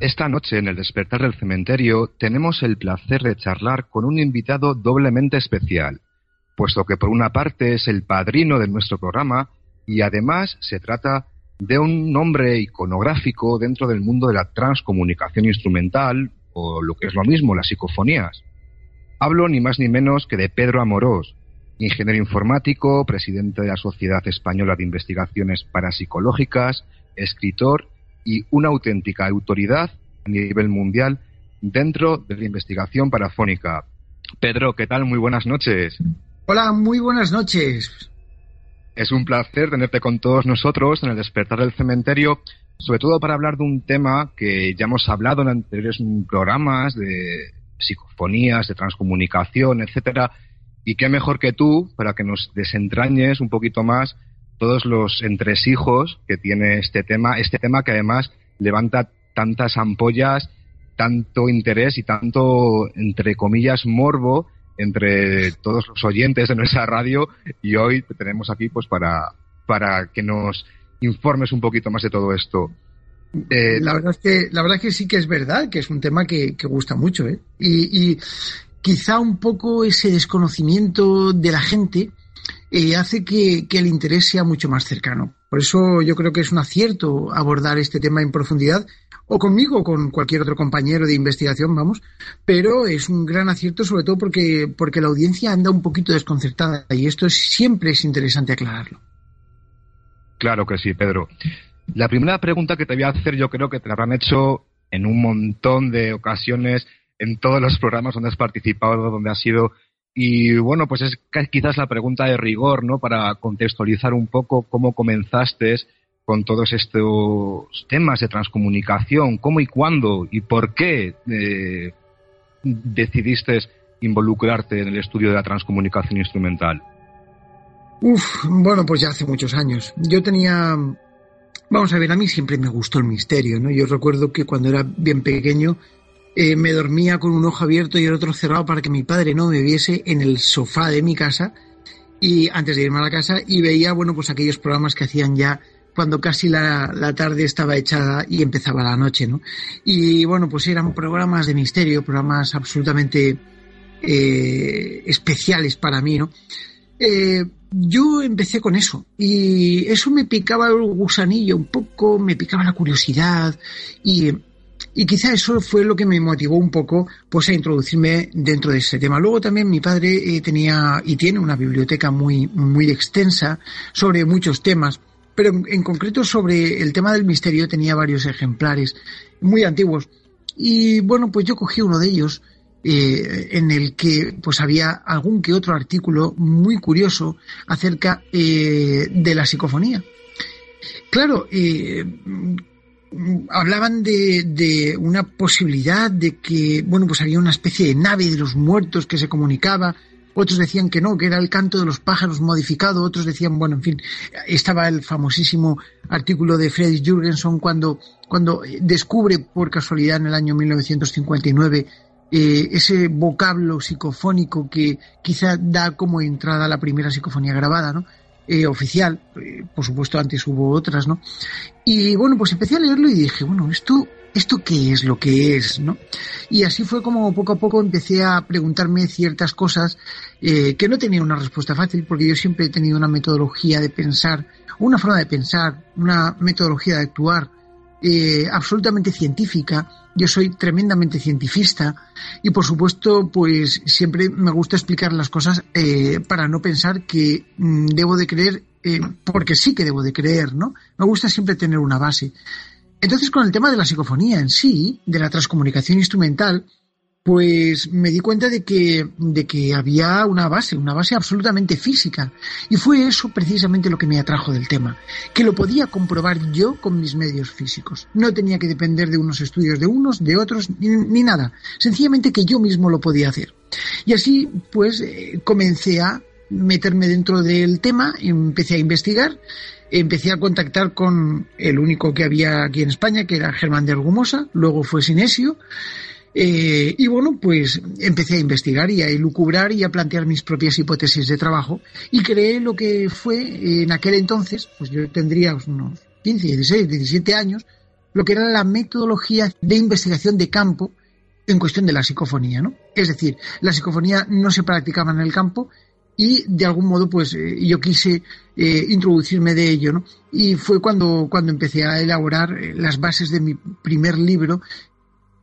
Esta noche en el despertar del cementerio tenemos el placer de charlar con un invitado doblemente especial, puesto que por una parte es el padrino de nuestro programa y además se trata de un nombre iconográfico dentro del mundo de la transcomunicación instrumental o lo que es lo mismo, las psicofonías. Hablo ni más ni menos que de Pedro Amorós, ingeniero informático, presidente de la Sociedad Española de Investigaciones Parapsicológicas, escritor y una auténtica autoridad a nivel mundial dentro de la investigación parafónica. Pedro, ¿qué tal? Muy buenas noches. Hola, muy buenas noches. Es un placer tenerte con todos nosotros en el despertar del cementerio, sobre todo para hablar de un tema que ya hemos hablado en anteriores programas de psicofonías, de transcomunicación, etcétera, y qué mejor que tú para que nos desentrañes un poquito más todos los entresijos que tiene este tema, este tema que además levanta tantas ampollas, tanto interés y tanto, entre comillas, morbo entre todos los oyentes de nuestra radio y hoy te tenemos aquí pues para, para que nos informes un poquito más de todo esto. Eh, la verdad es que la verdad que sí que es verdad que es un tema que, gusta mucho ¿eh? y, y, quizá un poco ese desconocimiento de la gente eh, hace que, el interés sea mucho más cercano. Por eso yo creo que es un acierto abordar este tema en profundidad, o conmigo o con cualquier otro compañero de investigación, vamos, pero es un gran acierto sobre todo porque, porque la audiencia anda un poquito desconcertada y esto siempre es interesante aclararlo. Claro que sí, Pedro. La primera pregunta que te voy a hacer yo creo que te la habrán hecho en un montón de ocasiones en todos los programas donde has participado, donde has sido y bueno, pues es quizás la pregunta de rigor, ¿no? Para contextualizar un poco cómo comenzaste con todos estos temas de transcomunicación, cómo y cuándo y por qué eh, decidiste involucrarte en el estudio de la transcomunicación instrumental. Uf, bueno, pues ya hace muchos años. Yo tenía, vamos a ver, a mí siempre me gustó el misterio, ¿no? Yo recuerdo que cuando era bien pequeño eh, me dormía con un ojo abierto y el otro cerrado para que mi padre no me viese en el sofá de mi casa y antes de irme a la casa y veía bueno pues aquellos programas que hacían ya cuando casi la, tarde estaba echada y empezaba la noche no y bueno pues eran programas de misterio programas absolutamente eh, especiales para mí no eh, yo empecé con eso y eso me picaba el gusanillo un poco, me picaba la curiosidad y y quizá eso fue lo que me motivó un poco pues a introducirme dentro de ese tema. Luego también mi padre eh, tenía y tiene una biblioteca muy, muy extensa sobre muchos temas, pero en, concreto sobre el tema del misterio tenía varios ejemplares muy antiguos. Y bueno, pues yo cogí uno de ellos eh, en el que pues había algún que otro artículo muy curioso acerca eh, de la psicofonía. Claro, hablaban de, una posibilidad de que, bueno, pues había una especie de nave de los muertos que se comunicaba, otros decían que no, que era el canto de los pájaros modificado, otros decían, bueno, en fin, estaba el famosísimo artículo de Fredrik Jürgenson cuando, cuando descubre por casualidad en el año 1959 eh, ese vocablo psicofónico que quizá da como entrada a la primera psicofonía grabada, ¿no? Eh, oficial, eh, por supuesto antes hubo otras, ¿no? Y bueno, pues empecé a leerlo y dije, bueno, esto, esto qué es lo que es, ¿no? Y así fue como poco a poco empecé a preguntarme ciertas cosas eh, que no tenía una respuesta fácil, porque yo siempre he tenido una metodología de pensar, una forma de pensar, una metodología de actuar absolutamente científica yo soy tremendamente cientifista y por supuesto pues siempre me gusta explicar las cosas eh, para no pensar que mm, debo de creer eh, porque sí que debo de creer, ¿no? Me gusta siempre tener una base. Entonces con el tema de la psicofonía en sí, de la transcomunicación instrumental, pues me di cuenta de que, de que había una base, una base absolutamente física. Y fue eso precisamente lo que me atrajo del tema, que lo podía comprobar yo con mis medios físicos. No tenía que depender de unos estudios de unos, de otros, ni, nada. Sencillamente que yo mismo lo podía hacer. Y así, pues, eh, comencé a meterme dentro del tema, empecé a investigar, empecé a contactar con el único que había aquí en España, que era Germán de Argumosa, luego fue Sinesio, eh, y bueno, pues empecé a investigar y a elucubrar y a plantear mis propias hipótesis de trabajo y creé lo que fue en aquel entonces, pues yo tendría unos 15, 16, 17 años, lo que era la metodología de investigación de campo en cuestión de la psicofonía, ¿no? Es decir, la psicofonía no se practicaba en el campo y de algún modo pues eh, yo quise eh, introducirme de ello, ¿no? Y fue cuando, cuando empecé a elaborar las bases de mi primer libro eh,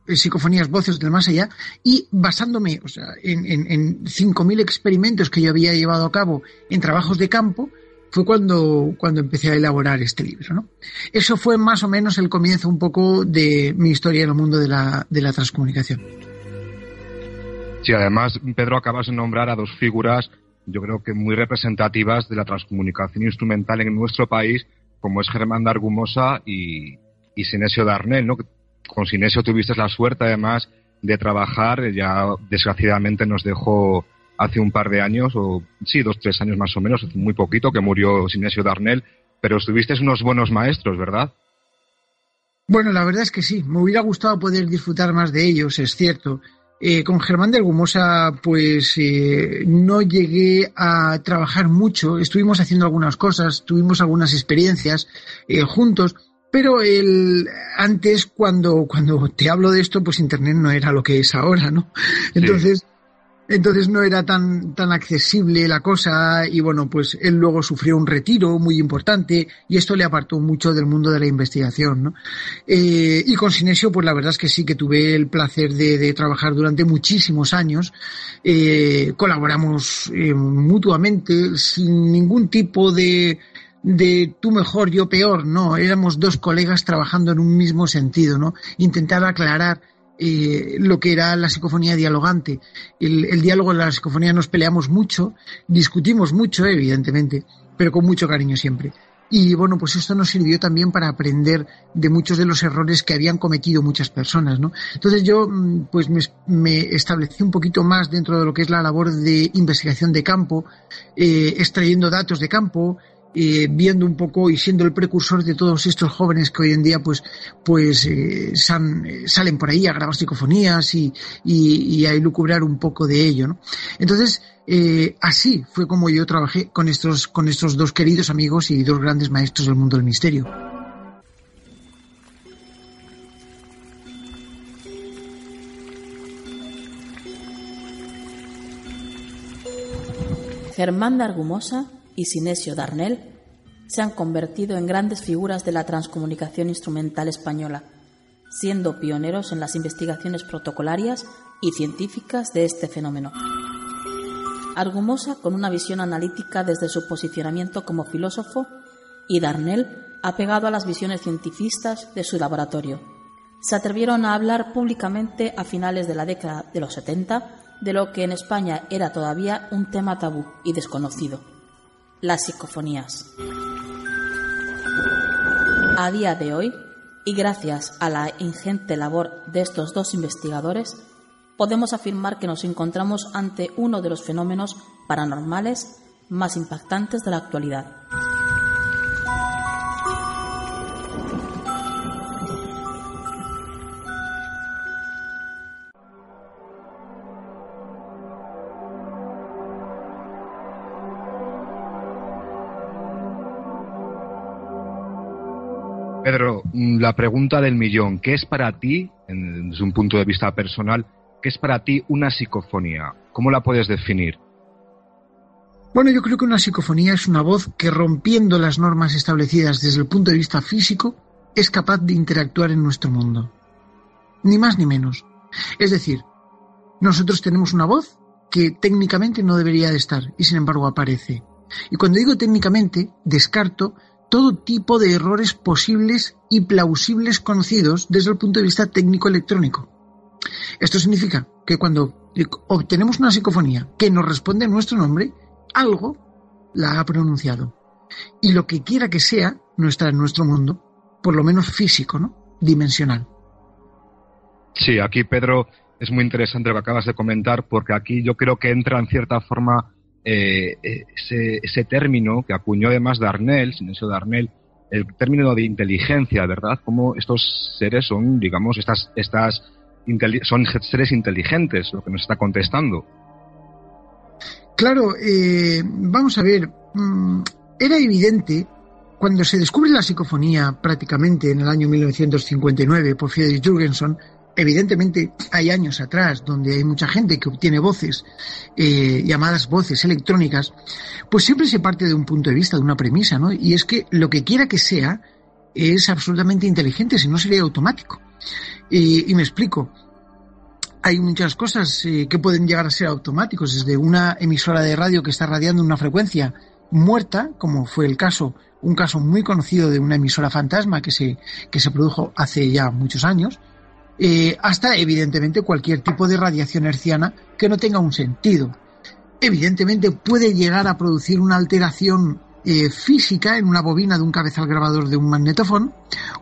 psicofonías, voces del más allá, y basándome o sea, en, en, en 5.000 experimentos que yo había llevado a cabo en trabajos de campo, fue cuando, cuando empecé a elaborar este libro. ¿no? Eso fue más o menos el comienzo un poco de mi historia en el mundo de la, de la transcomunicación. Sí, además, Pedro, acabas de nombrar a dos figuras, yo creo que muy representativas de la transcomunicación instrumental en nuestro país, como es Germán de Argumosa y, y Sinesio Darnell, ¿no? Con Sinesio tuviste la suerte además de trabajar, ya desgraciadamente nos dejó hace un par de años, o sí, dos, tres años más o menos, muy poquito, que murió Sinesio Darnell, pero estuviste unos buenos maestros, ¿verdad? Bueno, la verdad es que sí, me hubiera gustado poder disfrutar más de ellos, es cierto. Eh, con Germán de Argumosa, pues eh, no llegué a trabajar mucho, estuvimos haciendo algunas cosas, tuvimos algunas experiencias eh, juntos, pero el, antes, cuando, cuando te hablo de esto, pues Internet no era lo que es ahora, ¿no? Entonces, entonces no era tan, tan accesible la cosa y bueno, pues él luego sufrió un retiro muy importante y esto le apartó mucho del mundo de la investigación, ¿no? Eh, y con Sinesio, pues la verdad es que sí que tuve el placer de, de trabajar durante muchísimos años. Eh, colaboramos eh, mutuamente sin ningún tipo de, de tú mejor, yo peor, no, éramos dos colegas trabajando en un mismo sentido, ¿no? Intentar aclarar eh, lo que era la psicofonía dialogante. El, el diálogo de la psicofonía nos peleamos mucho, discutimos mucho, evidentemente, pero con mucho cariño siempre. Y bueno, pues esto nos sirvió también para aprender de muchos de los errores que habían cometido muchas personas, ¿no? Entonces yo, mm, pues me, me establecí un poquito más dentro de lo que es la labor de investigación de campo, eh, extrayendo datos de campo, eh, viendo un poco y siendo el precursor de todos estos jóvenes que hoy en día pues pues eh, san, eh, salen por ahí a grabar psicofonías y, y, a elucubrar un poco de ello ¿no? entonces así fue como yo trabajé con estos con estos dos queridos amigos y dos grandes maestros del mundo del misterio Germán de y Sinesio Darnell se han convertido en grandes figuras de la transcomunicación instrumental española, siendo pioneros en las investigaciones protocolarias y científicas de este fenómeno. Argumosa con una visión analítica desde su posicionamiento como filósofo y Darnell apegado a las visiones cientifistas de su laboratorio. Se atrevieron a hablar públicamente a finales de la década de los 70 de lo que en España era todavía un tema tabú y desconocido, las psicofonías. A día de hoy, y gracias a la ingente labor de estos dos investigadores, podemos afirmar que nos encontramos ante uno de los fenómenos paranormales más impactantes de la actualidad. Pedro, mm, la pregunta del millón, ¿qué es para ti, desde un punto de vista personal, qué es para ti una psicofonía? ¿Cómo la puedes definir? Bueno, yo creo que una psicofonía es una voz que rompiendo las normas establecidas desde el punto de vista físico, es capaz de interactuar en nuestro mundo. Ni más ni menos. Es decir, nosotros tenemos una voz que técnicamente no debería de estar y sin embargo aparece. Y cuando digo técnicamente, descarto todo tipo de errores posibles y plausibles conocidos desde el punto de vista técnico electrónico. Esto significa que cuando obtenemos una psicofonía que nos responde nuestro nombre, algo la ha pronunciado. Y lo que quiera que sea, no está en nuestro mundo, por lo menos físico, ¿no? Dimensional. Sí, aquí Pedro es muy interesante lo que acabas de comentar, porque aquí yo creo que entra en cierta forma eh, ese, término que acuñó además Darnell, Silencio Darnell, el término de inteligencia, ¿verdad? Como estos seres son, digamos, estas, estas son seres inteligentes, lo que nos está contestando. Claro, eh, vamos a ver, mm, era evidente cuando se descubre la psicofonía prácticamente en el año 1959 por Friedrich Jürgensen, evidentemente hay años atrás donde hay mucha gente que obtiene voces, eh, llamadas voces electrónicas, pues siempre se parte de un punto de vista, de una premisa, ¿no? Y es que lo que quiera que sea es absolutamente inteligente, si no sería automático. Y, me explico. Hay muchas cosas eh, que pueden llegar a ser automáticos, desde una emisora de radio que está radiando una frecuencia muerta, como fue el caso, un caso muy conocido de una emisora fantasma que se, que se produjo hace ya muchos años, eh, hasta evidentemente cualquier tipo de radiación herciana que no tenga un sentido. Evidentemente puede llegar a producir una alteración eh, física en una bobina de un cabezal grabador de un magnetofón,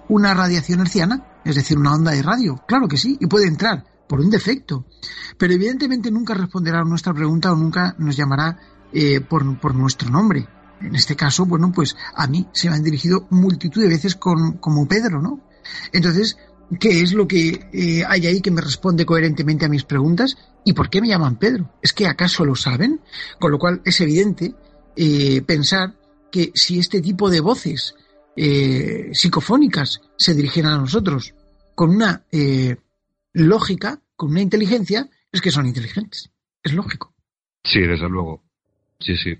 una radiación herciana, es decir, una onda de radio, claro que sí, y puede entrar por un defecto, pero evidentemente nunca responderá a nuestra pregunta o nunca nos llamará eh, por, por, nuestro nombre. En este caso, bueno, pues a mí se me han dirigido multitud de veces con, como Pedro, ¿no? Entonces, ¿qué es lo que eh, hay ahí que me responde coherentemente a mis preguntas? ¿Y por qué me llaman Pedro? ¿Es que acaso lo saben? Con lo cual es evidente eh, pensar que si este tipo de voces psicofónicas se dirigen a nosotros con una lógica, con una inteligencia, es que son inteligentes. Es lógico. Sí, desde luego. Sí, sí.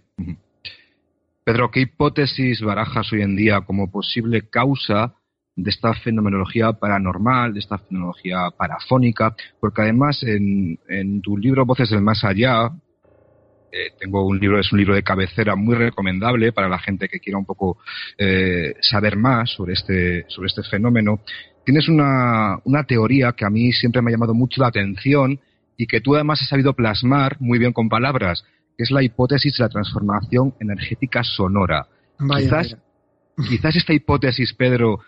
Pedro, ¿qué hipótesis barajas hoy en día como posible causa de esta fenomenología paranormal, de esta fenomenología parafónica? Porque además en, tu libro Voces del Más Allá, eh, tengo un libro, es un libro de cabecera muy recomendable para la gente que quiera un poco eh, saber más sobre este, sobre este fenómeno. Tienes una, una teoría que a mí siempre me ha llamado mucho la atención y que tú además has sabido plasmar muy bien con palabras, que es la hipótesis de la transformación energética sonora. quizás, quizás esta hipótesis, Pedro,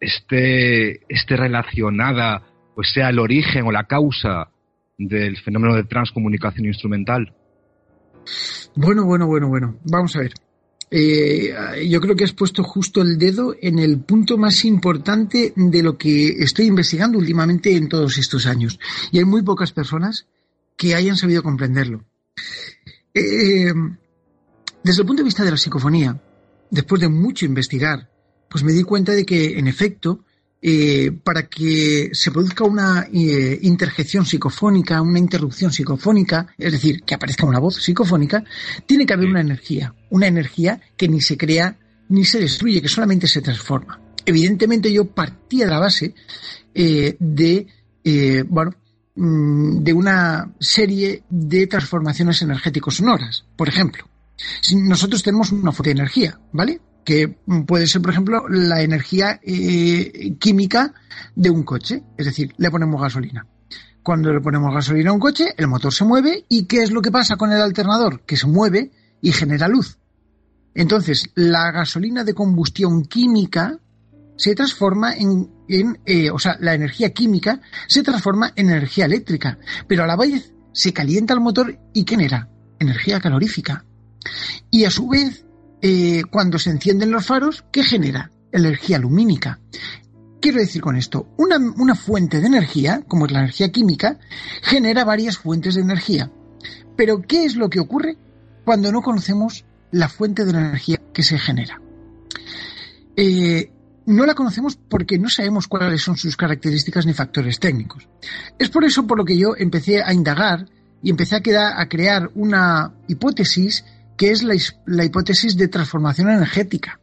esté, esté relacionada, pues sea el origen o la causa del fenómeno de transcomunicación instrumental. Bueno, bueno, bueno, bueno. Vamos a ver. Eh, yo creo que has puesto justo el dedo en el punto más importante de lo que estoy investigando últimamente en todos estos años. Y hay muy pocas personas que hayan sabido comprenderlo. Eh, desde el punto de vista de la psicofonía, después de mucho investigar, pues me di cuenta de que, en efecto, eh, para que se produzca una eh, interjección psicofónica, una interrupción psicofónica, es decir, que aparezca una voz psicofónica, tiene que haber una energía, una energía que ni se crea ni se destruye, que solamente se transforma. Evidentemente yo partía de la base de, bueno, Mm, de una serie de transformaciones energéticos sonoras. Por ejemplo, si nosotros tenemos una fuente de energía, ¿vale? Que puede ser, por ejemplo, la energía eh, química de un coche, es decir, le ponemos gasolina. Cuando le ponemos gasolina a un coche, el motor se mueve y ¿qué es lo que pasa con el alternador? Que se mueve y genera luz. Entonces, la gasolina de combustión química se transforma en, eh, o sea, la energía química se transforma en energía eléctrica, pero a la vez se calienta el motor y genera energía calorífica. Y a su vez, eh, cuando se encienden los faros, ¿qué genera? Energía lumínica. Quiero decir con esto, una, fuente de energía, como es la energía química, genera varias fuentes de energía. Pero ¿qué es lo que ocurre cuando no conocemos la fuente de energía que se genera? Eh, no la conocemos porque no sabemos cuáles son sus características ni factores técnicos. Es por eso por lo que yo empecé a indagar y empecé a crear una hipótesis que es la, hipótesis de transformación energética.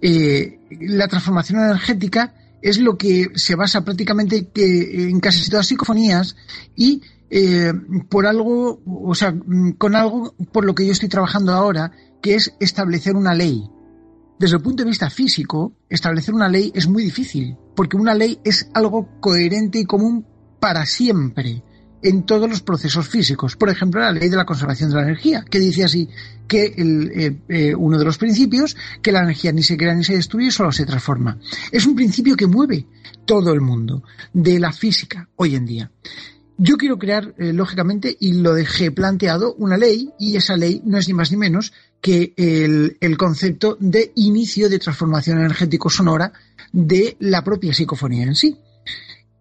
Eh, la transformación energética es lo que se basa prácticamente en casi todas las psicofonías y eh, por algo, o sea, con algo por lo que yo estoy trabajando ahora, que es establecer una ley. Desde el punto de vista físico, establecer una ley es muy difícil, porque una ley es algo coherente y común para siempre en todos los procesos físicos. Por ejemplo, la ley de la conservación de la energía, que dice así que eh, eh, uno de los principios, que la energía ni se crea ni se destruye, solo se transforma. Es un principio que mueve todo el mundo de la física hoy en día. Yo quiero crear, eh, lógicamente, y lo dejé planteado, una ley, y esa ley no es ni más ni menos que el, el concepto de inicio de transformación energético sonora de la propia psicofonía en sí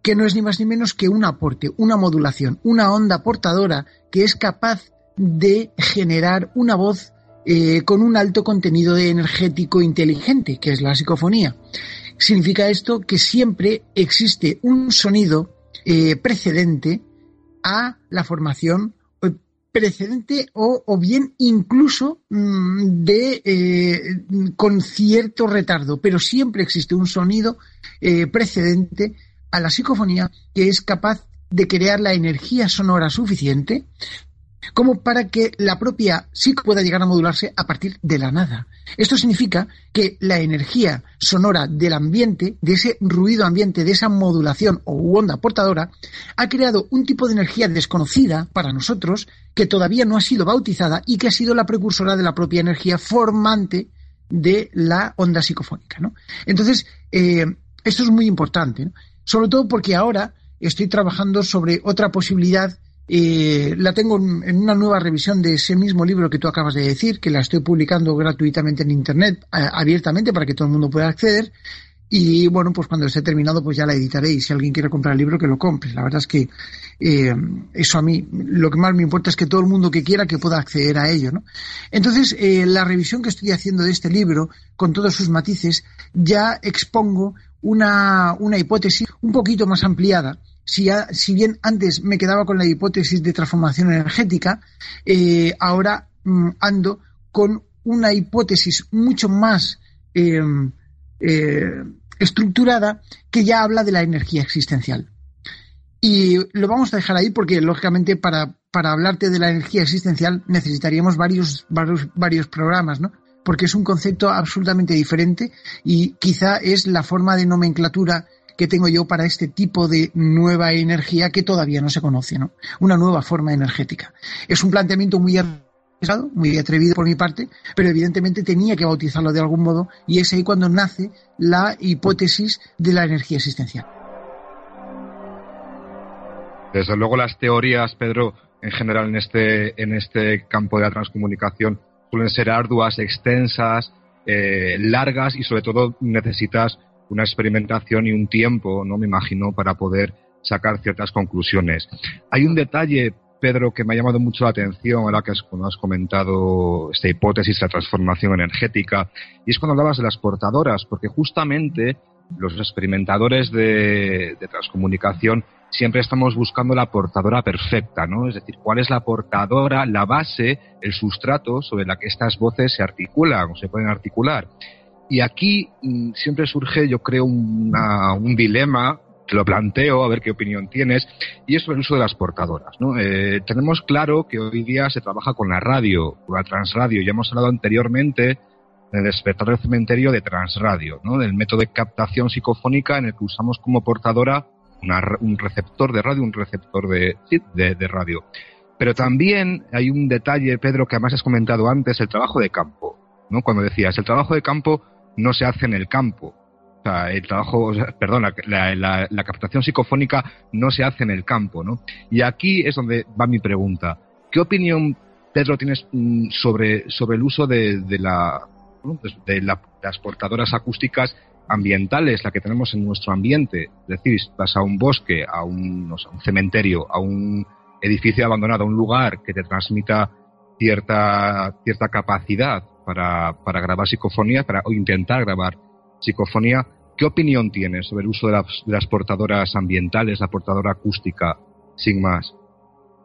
que no es ni más ni menos que un aporte, una modulación, una onda portadora que es capaz de generar una voz eh, con un alto contenido de energético inteligente, que es la psicofonía. Significa esto que siempre existe un sonido eh, precedente a la formación eh, precedente o, bien incluso mm, de con cierto retardo, pero siempre existe un sonido precedente a la psicofonía que es capaz de crear la energía sonora suficiente como para que la propia psico pueda llegar a modularse a partir de la nada. Esto significa que la energía sonora del ambiente, de ese ruido ambiente, de esa modulación o onda portadora, ha creado un tipo de energía desconocida para nosotros que todavía no ha sido bautizada y que ha sido la precursora de la propia energía formante de la onda psicofónica. Entonces, eh, esto es muy importante. ¿no? Sobre todo porque ahora estoy trabajando sobre otra posibilidad. Eh, la tengo en una nueva revisión de ese mismo libro que tú acabas de decir, que la estoy publicando gratuitamente en Internet, abiertamente, para que todo el mundo pueda acceder. Y bueno, pues cuando esté terminado, pues ya la editaré. Y si alguien quiere comprar el libro, que lo compre. La verdad es que eh, eso a mí, lo que más me importa es que todo el mundo que quiera que pueda acceder a ello. ¿no? Entonces, eh, la revisión que estoy haciendo de este libro, con todos sus matices, ya expongo una, una hipótesis un poquito más ampliada. Si, si, bien antes me quedaba con la hipótesis de transformación energética, eh, ahora mm, ando con una hipótesis mucho más eh, eh, estructurada que ya habla de la energía existencial. Y lo vamos a dejar ahí porque, lógicamente, para, para hablarte de la energía existencial necesitaríamos varios, varios, varios programas, ¿no? Porque es un concepto absolutamente diferente y quizá es la forma de nomenclatura que tengo yo para este tipo de nueva energía que todavía no se conoce, ¿no? Una nueva forma energética. Es un planteamiento muy arriesgado, muy atrevido por mi parte, pero evidentemente tenía que bautizarlo de algún modo y es ahí cuando nace la hipótesis de la energía existencial. Desde luego las teorías, Pedro, en general en este, en este campo de la transcomunicación suelen ser arduas, extensas, eh, largas y sobre todo necesitas una experimentación y un tiempo, no me imagino, para poder sacar ciertas conclusiones. Hay un detalle, Pedro, que me ha llamado mucho la atención ahora que has, comentado esta hipótesis de la transformación energética, y es cuando hablabas de las portadoras, porque justamente los experimentadores de transcomunicación siempre estamos buscando la portadora perfecta, ¿no? Es decir, cuál es la portadora, la base, el sustrato sobre la que estas voces se articulan o se pueden articular. Y aquí mm, siempre surge, yo creo, un dilema, te lo planteo, a ver qué opinión tienes, y es sobre el uso de las portadoras. ¿no? Eh, tenemos claro que hoy día se trabaja con la radio, con la transradio, ya hemos hablado anteriormente del despertar del cementerio de transradio, ¿no? del método de captación psicofónica en el que usamos como portadora un receptor de radio, un receptor de, radio. Pero también hay un detalle, Pedro, que además has comentado antes, el trabajo de campo. ¿no? Cuando decías, el trabajo de campo no se hace en el campo. O sea, el trabajo, perdón, la, la, captación psicofónica no se hace en el campo, ¿no? Y aquí es donde va mi pregunta. ¿Qué opinión, Pedro, tienes mm, sobre, sobre el uso de, de la, de las portadoras acústicas ambientales, la que tenemos en nuestro ambiente. Es decir, vas a un bosque, a un, cementerio, a un edificio abandonado, a un lugar que te transmita cierta, cierta capacidad para, para grabar psicofonía, para o intentar grabar psicofonía. ¿Qué opinión tienes sobre el uso de las, de las portadoras ambientales, la portadora acústica, sin más?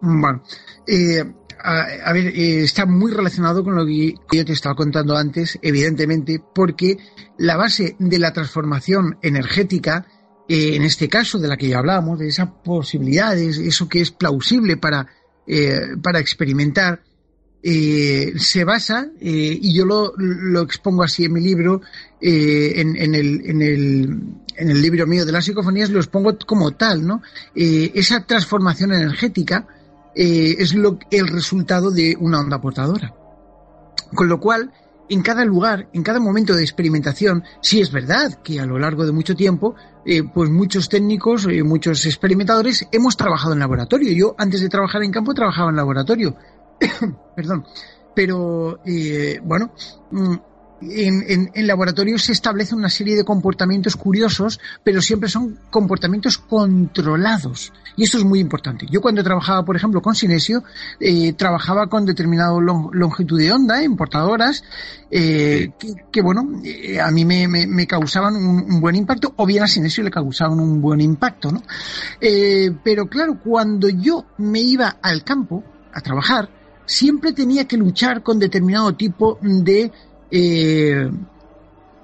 Bueno, eh, a, ver, eh, está muy relacionado con lo que yo te estaba contando antes, evidentemente, porque la base de la transformación energética, eh, en este caso de la que ya hablamos, de esas posibilidades, eso que es plausible para, eh, para experimentar, se basa, y yo lo, lo, expongo así en mi libro, en, en, el, en, el, en el libro mío de las psicofonías los pongo como tal, ¿no? Eh, esa transformación energética eh, es lo, el resultado de una onda portadora. Con lo cual, en cada lugar, en cada momento de experimentación, sí es verdad que a lo largo de mucho tiempo, eh, pues muchos técnicos, eh, muchos experimentadores hemos trabajado en laboratorio. Yo antes de trabajar en campo trabajaba en laboratorio. Perdón. Pero, eh, bueno, en, en, laboratorio se establece una serie de comportamientos curiosos, pero siempre son comportamientos controlados. Y esto es muy importante. Yo cuando trabajaba, por ejemplo, con Sinesio, eh, trabajaba con determinado longitud de onda en portadoras, eh, que, bueno, eh, a mí me, me, causaban un, buen impacto, o bien a Sinesio le causaban un buen impacto, ¿no? Pero claro, cuando yo me iba al campo a trabajar, siempre tenía que luchar con determinado tipo de eh,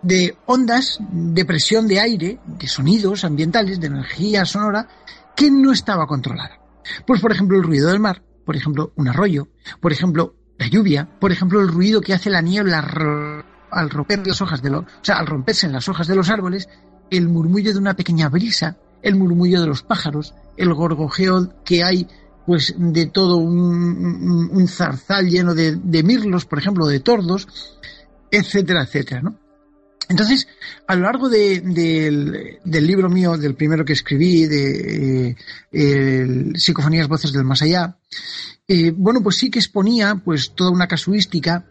de ondas de presión de aire, de sonidos ambientales, de energía sonora, que no estaba controlada. Pues, por ejemplo, el ruido del mar, por ejemplo, un arroyo, por ejemplo, la lluvia, por ejemplo, el ruido que hace la niebla al romper las hojas de los, o sea, al romperse en las hojas de los árboles, el murmullo de una pequeña brisa, el murmullo de los pájaros, el gorgojeo que hay pues de todo un, zarzal lleno de, de, mirlos, por ejemplo, de tordos, etcétera, etcétera, ¿no? Entonces, a lo largo del, libro mío, del primero que escribí, de eh, Psicofonías Voces del Más Allá, eh, bueno, pues sí que exponía pues toda una casuística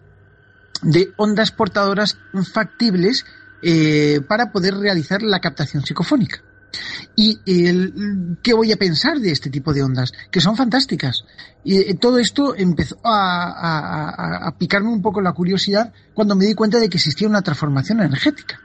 de ondas portadoras factibles eh, para poder realizar la captación psicofónica. ¿Y qué voy a pensar de este tipo de ondas? Que son fantásticas. Y eh, todo esto empezó a, picarme un poco la curiosidad cuando me di cuenta de que existía una transformación energética.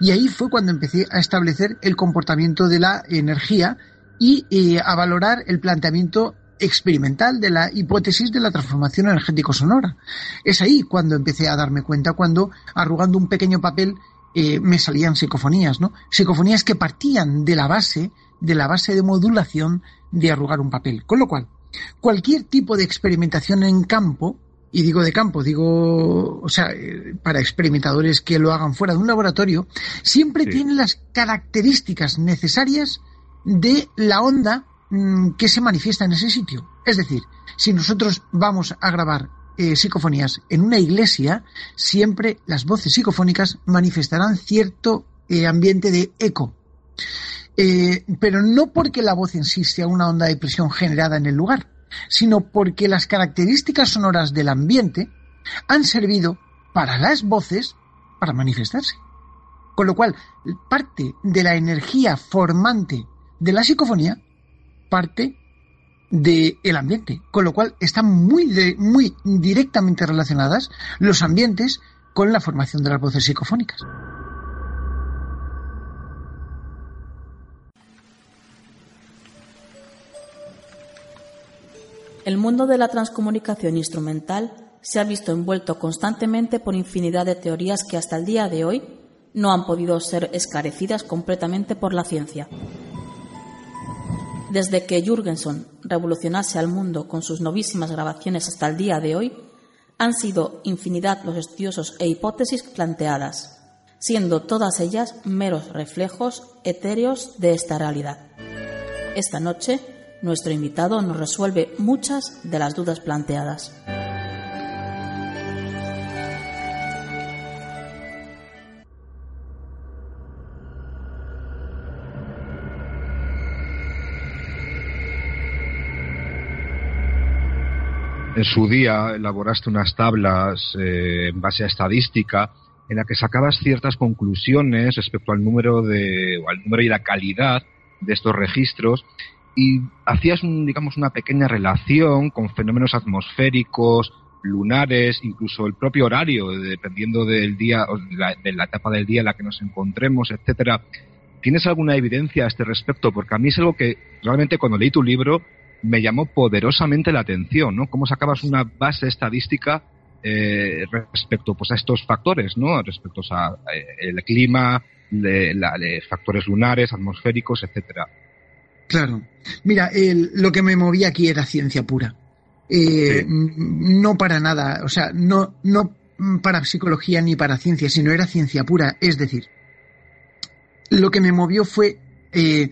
Y ahí fue cuando empecé a establecer el comportamiento de la energía y eh, a valorar el planteamiento experimental de la hipótesis de la transformación energético-sonora. Es ahí cuando empecé a darme cuenta, cuando arrugando un pequeño papel eh, me salían psicofonías, ¿no? Psicofonías que partían de la base, de la base de modulación de arrugar un papel. Con lo cual, cualquier tipo de experimentación en campo, y digo de campo, digo, o sea, eh, para experimentadores que lo hagan fuera de un laboratorio, siempre tiene las características necesarias de la onda mm, que se manifiesta en ese sitio. Es decir, si nosotros vamos a grabar eh, psicofonías en una iglesia, siempre las voces psicofónicas manifestarán cierto eh, ambiente de eco. Eh, pero no porque la voz en sí sea una onda de presión generada en el lugar, sino porque las características sonoras del ambiente han servido para las voces para manifestarse. Con lo cual, parte de la energía formante de la psicofonía parte del el ambiente, con lo cual están muy, muy directamente relacionadas los ambientes con la formación de las voces psicofónicas. El mundo de la transcomunicación instrumental se ha visto envuelto constantemente por infinidad de teorías que hasta el día de hoy no han podido ser esclarecidas completamente por la ciencia. Desde que Jürgenson revolucionase al mundo con sus novísimas grabaciones hasta el día de hoy, han sido infinidad los estudiosos e hipótesis planteadas, siendo todas ellas meros reflejos etéreos de esta realidad. Esta noche, nuestro invitado nos resuelve muchas de las dudas planteadas. En su día elaboraste unas tablas eh, en base a estadística en la que sacabas ciertas conclusiones respecto al número de o al número y la calidad de estos registros y hacías digamos una pequeña relación con fenómenos atmosféricos lunares incluso el propio horario dependiendo del día de la, de la etapa del día en la que nos encontremos etcétera ¿Tienes alguna evidencia a este respecto? Porque a mí es algo que realmente cuando leí tu libro me llamó poderosamente la atención, ¿no? Cómo sacabas una base estadística eh, respecto pues, a estos factores, ¿no? Respecto a eh, el clima, de, factores lunares, atmosféricos, etcétera. Claro. Mira, lo que me movía aquí era ciencia pura. Eh, no para nada, o sea, no, no para psicología ni para ciencia, sino era ciencia pura. Es decir, lo que me movió fue eh,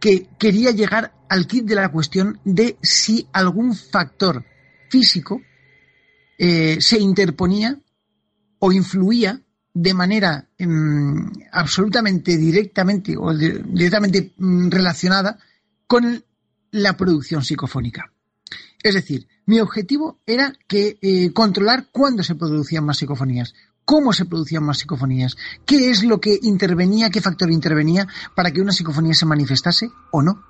que quería llegar al kit de la cuestión de si algún factor físico eh, se interponía o influía de manera em, absolutamente directamente o directamente mm, relacionada con la producción psicofónica. Es decir, mi objetivo era que eh, controlar cuándo se producían más psicofonías, cómo se producían más psicofonías, qué es lo que intervenía, qué factor intervenía para que una psicofonía se manifestase o no.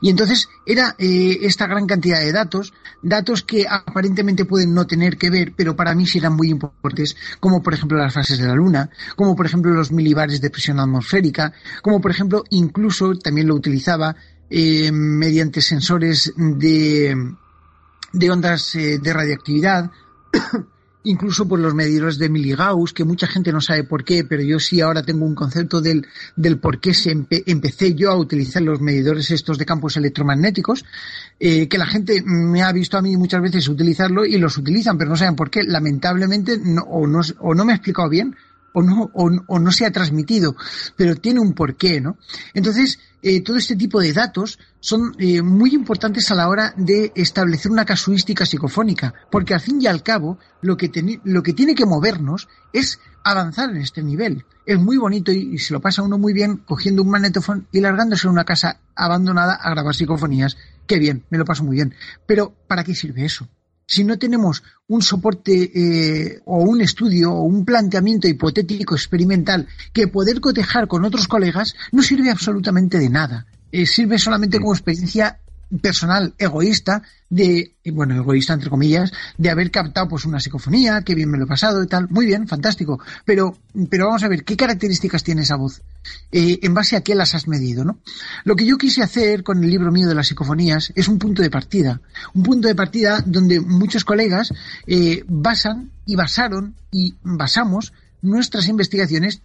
Y entonces era eh, esta gran cantidad de datos, datos que aparentemente pueden no tener que ver, pero para mí sí eran muy importantes, como por ejemplo las fases de la Luna, como por ejemplo los milibares de presión atmosférica, como por ejemplo incluso también lo utilizaba eh, mediante sensores de, ondas eh, de radioactividad, incluso por los medidores de Milligauss, que mucha gente no sabe por qué, pero yo sí ahora tengo un concepto del, del por qué se empecé yo a utilizar los medidores estos de campos electromagnéticos, eh, que la gente me ha visto a mí muchas veces utilizarlo y los utilizan, pero no saben por qué. Lamentablemente, no, o, no, o no me he explicado bien, o no, o, no se ha transmitido, pero tiene un porqué, ¿no? Entonces, eh, todo este tipo de datos son eh, muy importantes a la hora de establecer una casuística psicofónica, porque al fin y al cabo lo que, lo que tiene que movernos es avanzar en este nivel. Es muy bonito y, se lo pasa uno muy bien cogiendo un magnetofón y largándose a una casa abandonada a grabar psicofonías. Qué bien, me lo paso muy bien. Pero ¿para qué sirve eso? Si no tenemos un soporte eh, o un estudio o un planteamiento hipotético experimental que poder cotejar con otros colegas, no sirve absolutamente de nada. Eh, sirve solamente como experiencia personal egoísta de, bueno, egoísta entre comillas, de haber captado pues una psicofonía, qué bien me lo he pasado y tal, muy bien, fantástico, pero, pero vamos a ver, ¿qué características tiene esa voz? Eh, ¿En base a qué las has medido, no? Lo que yo quise hacer con el libro mío de las psicofonías es un punto de partida, un punto de partida donde muchos colegas eh, basan y basaron y basamos nuestras investigaciones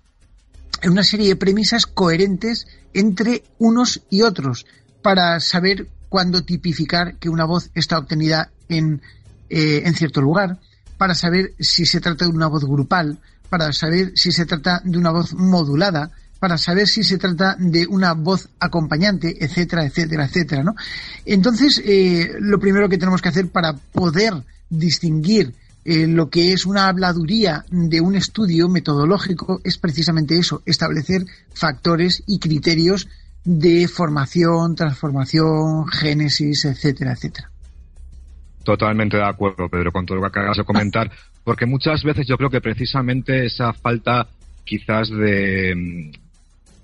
en una serie de premisas coherentes entre unos y otros para saber cuándo tipificar que una voz está obtenida en, eh, en cierto lugar, para saber si se trata de una voz grupal, para saber si se trata de una voz modulada, para saber si se trata de una voz acompañante, etcétera, etcétera, etcétera, ¿no? Entonces, eh, lo primero que tenemos que hacer para poder distinguir eh, lo que es una habladuría de un estudio metodológico es precisamente eso, establecer factores y criterios de formación, transformación, génesis, etcétera, etcétera. Totalmente de acuerdo, Pedro, con todo lo que acabas de comentar, porque muchas veces yo creo que precisamente esa falta quizás de, mm,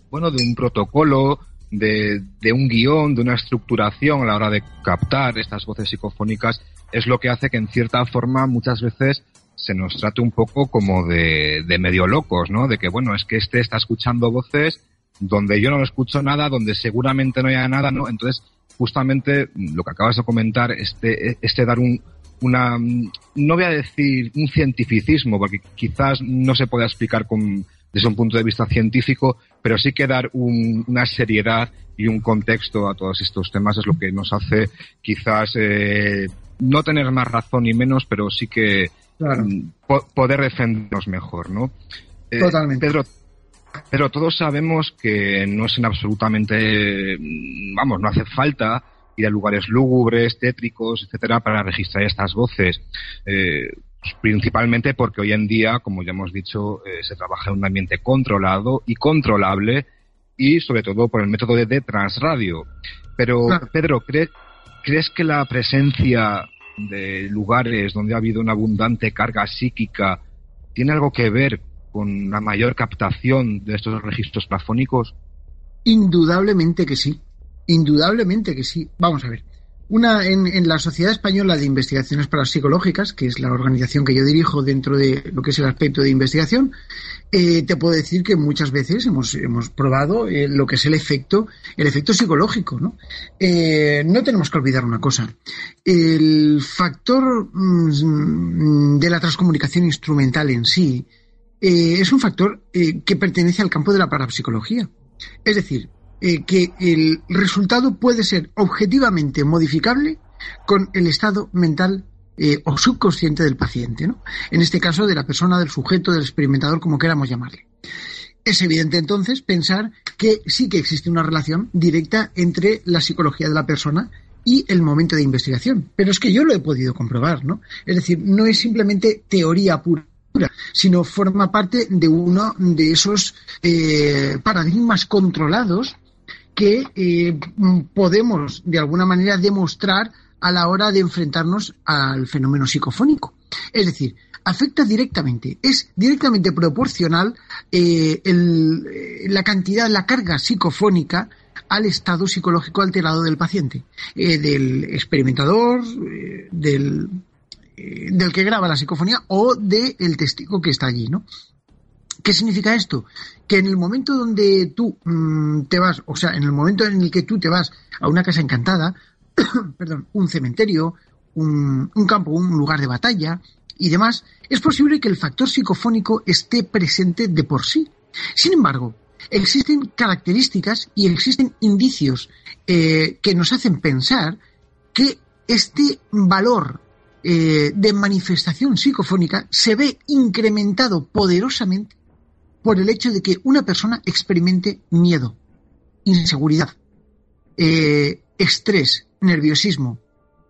bueno, de un protocolo, de, de un guion, de una estructuración a la hora de captar estas voces psicofónicas, es lo que hace que en cierta forma muchas veces se nos trate un poco como de, de medio locos, ¿no? De que, bueno, es que este está escuchando voces donde yo no escucho nada, donde seguramente no haya nada, ¿no? Entonces, justamente lo que acabas de comentar, este, este dar un, una, no voy a decir un cientificismo, porque quizás no se pueda explicar con, desde un punto de vista científico, pero sí que dar una seriedad y un contexto a todos estos temas es lo que nos hace quizás eh, no tener más razón ni menos, pero sí que mm, poder defendernos mejor, ¿no? Eh, Totalmente. Pedro, pero todos sabemos que no es en absolutamente, vamos, no hace falta ir a lugares lúgubres, tétricos, etcétera, para registrar estas voces. Eh, principalmente porque hoy en día, como ya hemos dicho, eh, se trabaja en un ambiente controlado y controlable y sobre todo por el método de, transradio. Pero, Pedro, ¿crees que la presencia de lugares donde ha habido una abundante carga psíquica tiene algo que ver con la mayor captación de estos registros plafónicos? Indudablemente que sí. Indudablemente que sí. Vamos a ver. Una en, la Sociedad Española de Investigaciones Parapsicológicas, que es la organización que yo dirijo dentro de lo que es el aspecto de investigación, eh, te puedo decir que muchas veces hemos, hemos probado eh, lo que es el efecto, el efecto psicológico, ¿no? Eh, no tenemos que olvidar una cosa. El factor mm, de la transcomunicación instrumental en sí eh, es un factor eh, que pertenece al campo de la parapsicología. Es decir, eh, que el resultado puede ser objetivamente modificable con el estado mental o subconsciente del paciente, ¿no? En este caso, de la persona, del sujeto, del experimentador, como queramos llamarle. es evidente entonces pensar que sí que existe una relación directa entre la psicología de la persona y el momento de investigación. Pero es que yo lo he podido comprobar, ¿no? Es decir, no es simplemente teoría pura sino forma parte de uno de esos eh, paradigmas controlados que eh, podemos de alguna manera demostrar a la hora de enfrentarnos al fenómeno psicofónico. Es decir, afecta directamente, es directamente proporcional eh, la cantidad, la carga psicofónica al estado psicológico alterado del paciente, del experimentador, del que graba la psicofonía o del testigo que está allí, ¿no? ¿Qué significa esto? Que en el momento donde tú mm, te vas, o sea, en el momento en el que tú te vas a una casa encantada, perdón, un cementerio, un, un campo, un lugar de batalla y demás, es posible que el factor psicofónico esté presente de por sí. Sin embargo, existen características y existen indicios eh, que nos hacen pensar que este valor eh, de manifestación psicofónica se ve incrementado poderosamente por el hecho de que una persona experimente miedo, inseguridad, eh, estrés, nerviosismo,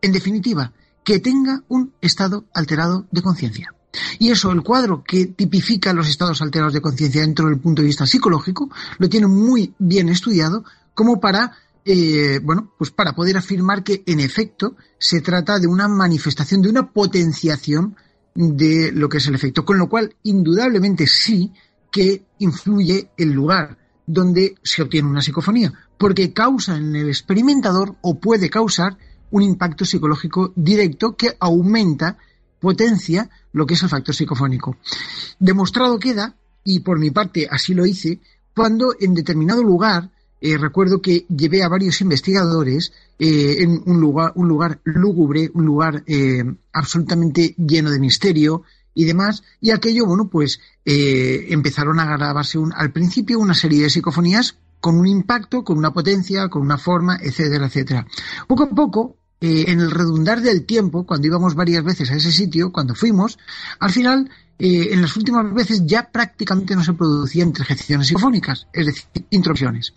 en definitiva, que tenga un estado alterado de conciencia. Y eso, el cuadro que tipifica los estados alterados de conciencia dentro del punto de vista psicológico, lo tiene muy bien estudiado como para eh, bueno, pues para poder afirmar que en efecto se trata de una manifestación, de una potenciación de lo que es el efecto. Con lo cual, indudablemente sí que influye el lugar donde se obtiene una psicofonía, porque causa en el experimentador o puede causar un impacto psicológico directo que aumenta, potencia lo que es el factor psicofónico. Demostrado queda, y por mi parte así lo hice, cuando en determinado lugar eh, recuerdo que llevé a varios investigadores eh, en un lugar, un lugar lúgubre, un lugar eh, absolutamente lleno de misterio y demás, y aquello, bueno, pues empezaron a grabarse al principio una serie de psicofonías con un impacto, con una potencia, con una forma, etcétera, etcétera. Poco a poco, en el redundar del tiempo, cuando íbamos varias veces a ese sitio, cuando fuimos, al final eh, en las últimas veces ya prácticamente no se producían interjecciones psicofónicas, es decir, intromisiones.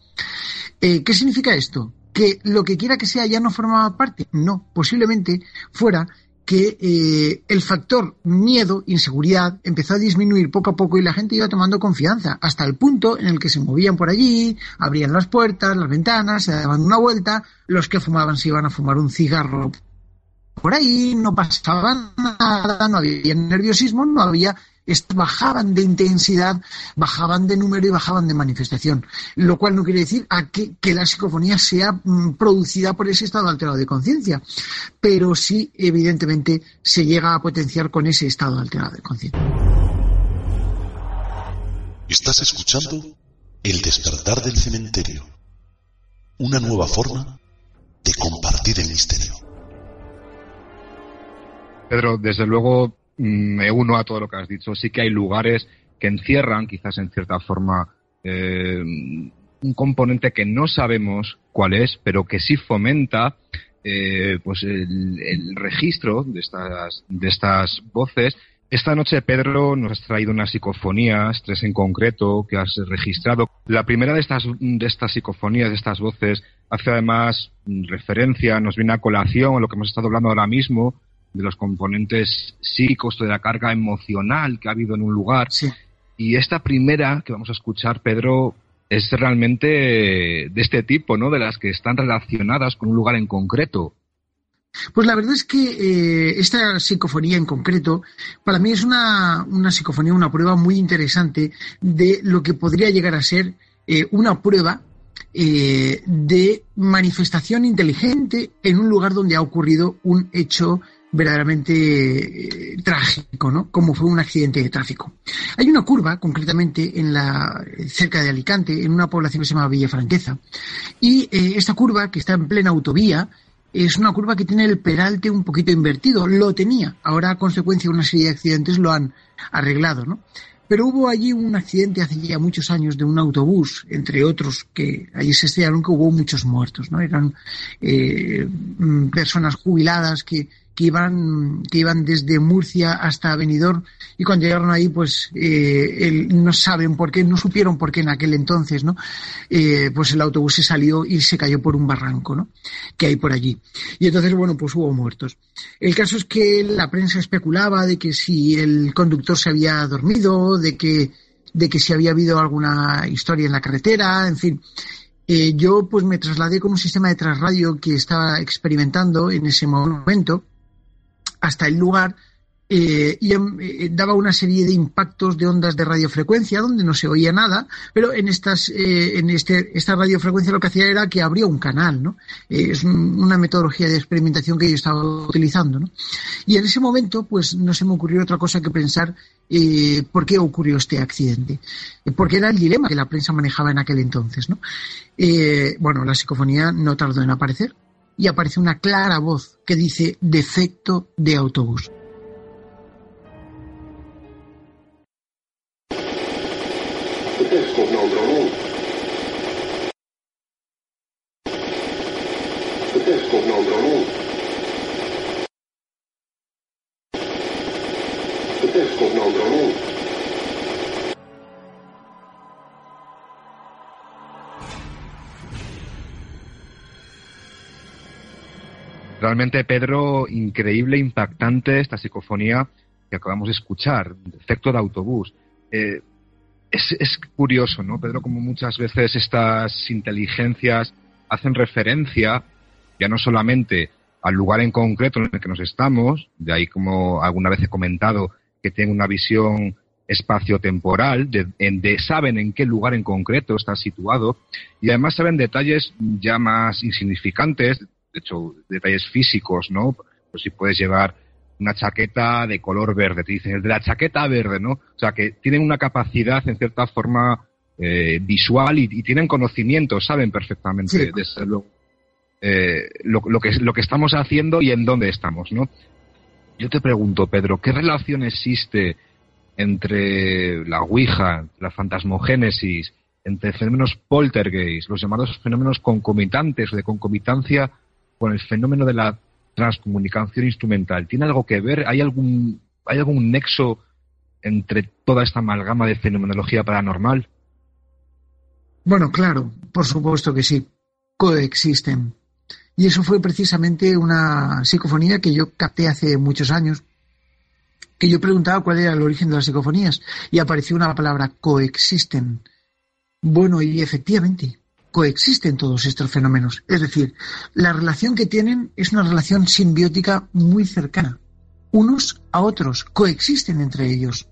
Eh, ¿Qué significa esto? ¿Que lo que quiera que sea ya no formaba parte? No, posiblemente fuera que eh, el factor miedo, inseguridad, empezó a disminuir poco a poco y la gente iba tomando confianza, hasta el punto en el que se movían por allí, abrían las puertas, las ventanas, se daban una vuelta, los que fumaban se iban a fumar un cigarro por ahí, no pasaba nada, no había nerviosismo, no había bajaban de intensidad, bajaban de número y bajaban de manifestación, lo cual no quiere decir a que, la psicofonía sea mm, producida por ese estado alterado de conciencia, pero sí, evidentemente, se llega a potenciar con ese estado alterado de conciencia. Estás escuchando El despertar del cementerio, una nueva forma de compartir el misterio. Pedro, desde luego mm, me uno a todo lo que has dicho. Sí que hay lugares que encierran, quizás en cierta forma, eh, un componente que no sabemos cuál es, pero que sí fomenta eh, pues el, registro de estas, de estas voces. Esta noche, Pedro, nos has traído unas psicofonías, tres en concreto, que has registrado. La primera de estas, de estas psicofonías, de estas voces, hace además referencia, nos viene a colación a lo que hemos estado hablando ahora mismo, de los componentes psíquicos, de la carga emocional que ha habido en un lugar. Y esta primera que vamos a escuchar, Pedro, es realmente de este tipo, ¿no? De las que están relacionadas con un lugar en concreto. Pues la verdad es que eh, esta psicofonía en concreto, para mí es una, una, psicofonía, una prueba muy interesante de lo que podría llegar a ser eh, una prueba eh, de manifestación inteligente en un lugar donde ha ocurrido un hecho verdaderamente eh, trágico, ¿no? Como fue un accidente de tráfico. Hay una curva, concretamente, en la, cerca de Alicante, en una población que se llama Villa Franqueza, y eh, esta curva, que está en plena autovía, es una curva que tiene el peralte un poquito invertido. Lo tenía. Ahora, a consecuencia de una serie de accidentes, lo han arreglado, ¿no? Pero hubo allí un accidente hace ya muchos años de un autobús, entre otros, que allí se estrellaron que hubo muchos muertos, ¿no? Eran eh, mm, personas jubiladas que que iban, que iban desde Murcia hasta Benidorm y cuando llegaron ahí, pues eh, no saben por qué, no supieron por qué en aquel entonces, ¿no? Eh, pues el autobús se salió y se cayó por un barranco, ¿no? Que hay por allí. Y entonces, bueno, pues hubo muertos. El caso es que la prensa especulaba de que si el conductor se había dormido, de que de que si había habido alguna historia en la carretera, en fin. Eh, yo pues me trasladé con un sistema de trasradio que estaba experimentando en ese momento hasta el lugar eh, y em, eh, daba una serie de impactos de ondas de radiofrecuencia donde no se oía nada, pero en estas eh, en este esta radiofrecuencia lo que hacía era que abría un canal, ¿no? es una metodología de experimentación que yo estaba utilizando, ¿no? Y en ese momento, pues no se me ocurrió otra cosa que pensar por qué ocurrió este accidente, porque era el dilema que la prensa manejaba en aquel entonces, ¿no? bueno, la psicofonía no tardó en aparecer y aparece una clara voz que dice defecto de autobús. Realmente, Pedro, increíble, impactante esta psicofonía que acabamos de escuchar, efecto de autobús. Eh, es, es, curioso, ¿no, Pedro? Como muchas veces estas inteligencias hacen referencia ya no solamente al lugar en concreto en el que nos estamos, de ahí como alguna vez he comentado que tienen una visión espaciotemporal, de, de, saben en qué lugar en concreto está situado y además saben detalles ya más insignificantes, de hecho, detalles físicos, ¿no? Pues si puedes llevar una chaqueta de color verde, te dicen, el de la chaqueta verde, ¿no? O sea, que tienen una capacidad, en cierta forma, eh, visual y, tienen conocimiento, saben perfectamente, desde luego, eh, lo, lo, que, lo que estamos haciendo y en dónde estamos, ¿no? Yo te pregunto, Pedro, ¿qué relación existe entre la Ouija, la fantasmogénesis, entre fenómenos poltergeist, los llamados fenómenos concomitantes o de concomitancia con el fenómeno de la transcomunicación instrumental? ¿Tiene algo que ver? ¿Hay algún, hay algún nexo entre toda esta amalgama de fenomenología paranormal? Bueno, claro, por supuesto que sí, coexisten. Y eso fue precisamente una psicofonía que yo capté hace muchos años, que yo preguntaba cuál era el origen de las psicofonías y apareció una palabra coexisten. Bueno, y efectivamente, coexisten todos estos fenómenos. Es decir, la relación que tienen es una relación simbiótica muy cercana. Unos a otros, coexisten entre ellos.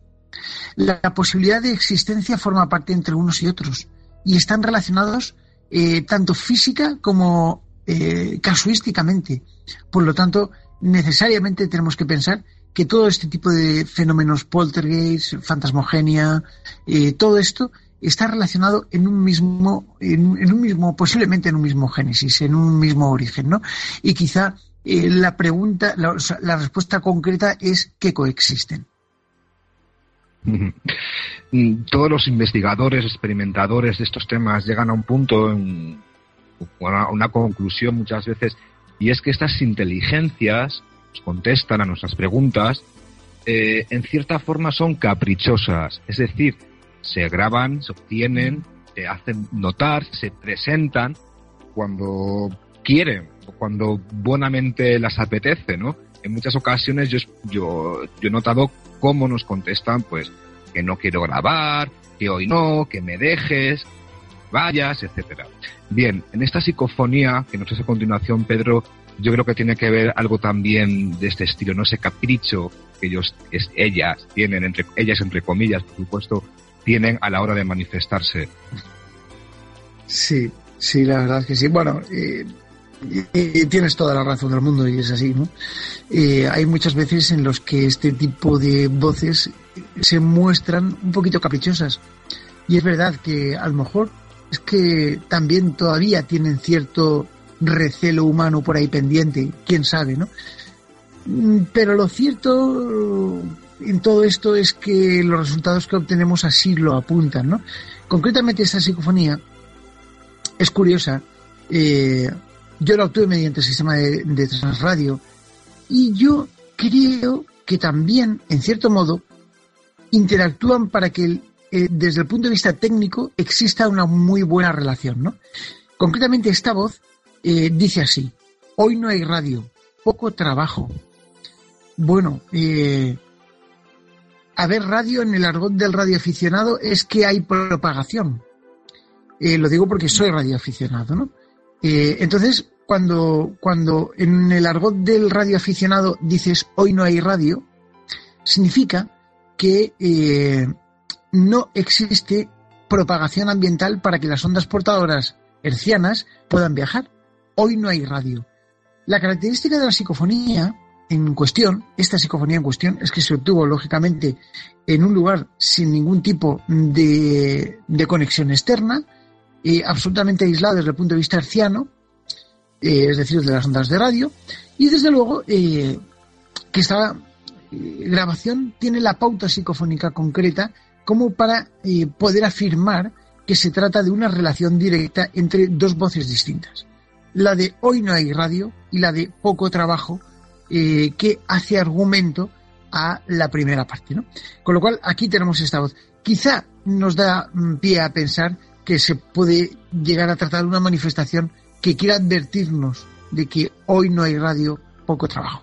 La, posibilidad de existencia forma parte entre unos y otros y están relacionados eh, tanto física como eh, casuísticamente. Por lo tanto, necesariamente tenemos que pensar que todo este tipo de fenómenos poltergeist, fantasmogenia, eh, todo esto está relacionado en un mismo, en, un mismo, posiblemente en un mismo génesis, en un mismo origen, ¿no? Y quizá eh, la pregunta, la, respuesta concreta es que coexisten. Todos los investigadores, experimentadores de estos temas llegan a un punto, a una conclusión muchas veces, y es que estas inteligencias contestan a nuestras preguntas, eh, en cierta forma son caprichosas, es decir, se graban, se obtienen, se hacen notar, se presentan cuando quieren cuando buenamente las apetece, ¿no? En muchas ocasiones yo, yo, yo he notado cómo nos contestan, pues, que no quiero grabar, que hoy no, que me dejes, vayas, etcétera. Bien, en esta psicofonía que nos hace a continuación Pedro, yo creo que tiene que ver algo también de este estilo, no ese capricho que ellos, es, ellas tienen, entre ellas entre comillas, por supuesto, tienen a la hora de manifestarse. Sí, sí, la verdad es que sí. Bueno, eh, tienes toda la razón del mundo y es así, ¿no? Eh, hay muchas veces en los que este tipo de voces se muestran un poquito caprichosas. Y es verdad que a lo mejor es que también todavía tienen cierto recelo humano por ahí pendiente, quién sabe, ¿no? Mm, pero lo cierto en todo esto es que los resultados que obtenemos así lo apuntan, ¿no? Concretamente esta psicofonía es curiosa. Eh, yo la obtuve mediante el sistema de, transradio y yo creo que también, en cierto modo, interactúan para que eh, desde el punto de vista técnico exista una muy buena relación. ¿no? Concretamente esta voz eh, dice así, hoy no hay radio, poco trabajo. Bueno, eh, a ver radio en el argot del radioaficionado es que hay propagación. lo digo porque soy radioaficionado, ¿no? entonces, cuando, cuando en el argot del radioaficionado dices hoy no hay radio, significa que eh, no existe propagación ambiental para que las ondas portadoras hercianas puedan viajar. Hoy no hay radio. La característica de la psicofonía en cuestión, esta psicofonía en cuestión, es que se obtuvo lógicamente en un lugar sin ningún tipo de, conexión externa, eh, absolutamente aislado desde el punto de vista herciano, eh, es decir, de las ondas de radio, y desde luego eh, que esta eh, grabación tiene la pauta psicofónica concreta como para poder afirmar que se trata de una relación directa entre dos voces distintas. La de hoy no hay radio y la de poco trabajo que hace argumento a la primera parte. ¿no? Con lo cual aquí tenemos esta voz. Quizá nos da mm, pie a pensar que se puede llegar a tratar una manifestación que quiere advertirnos de que hoy no hay radio, poco trabajo.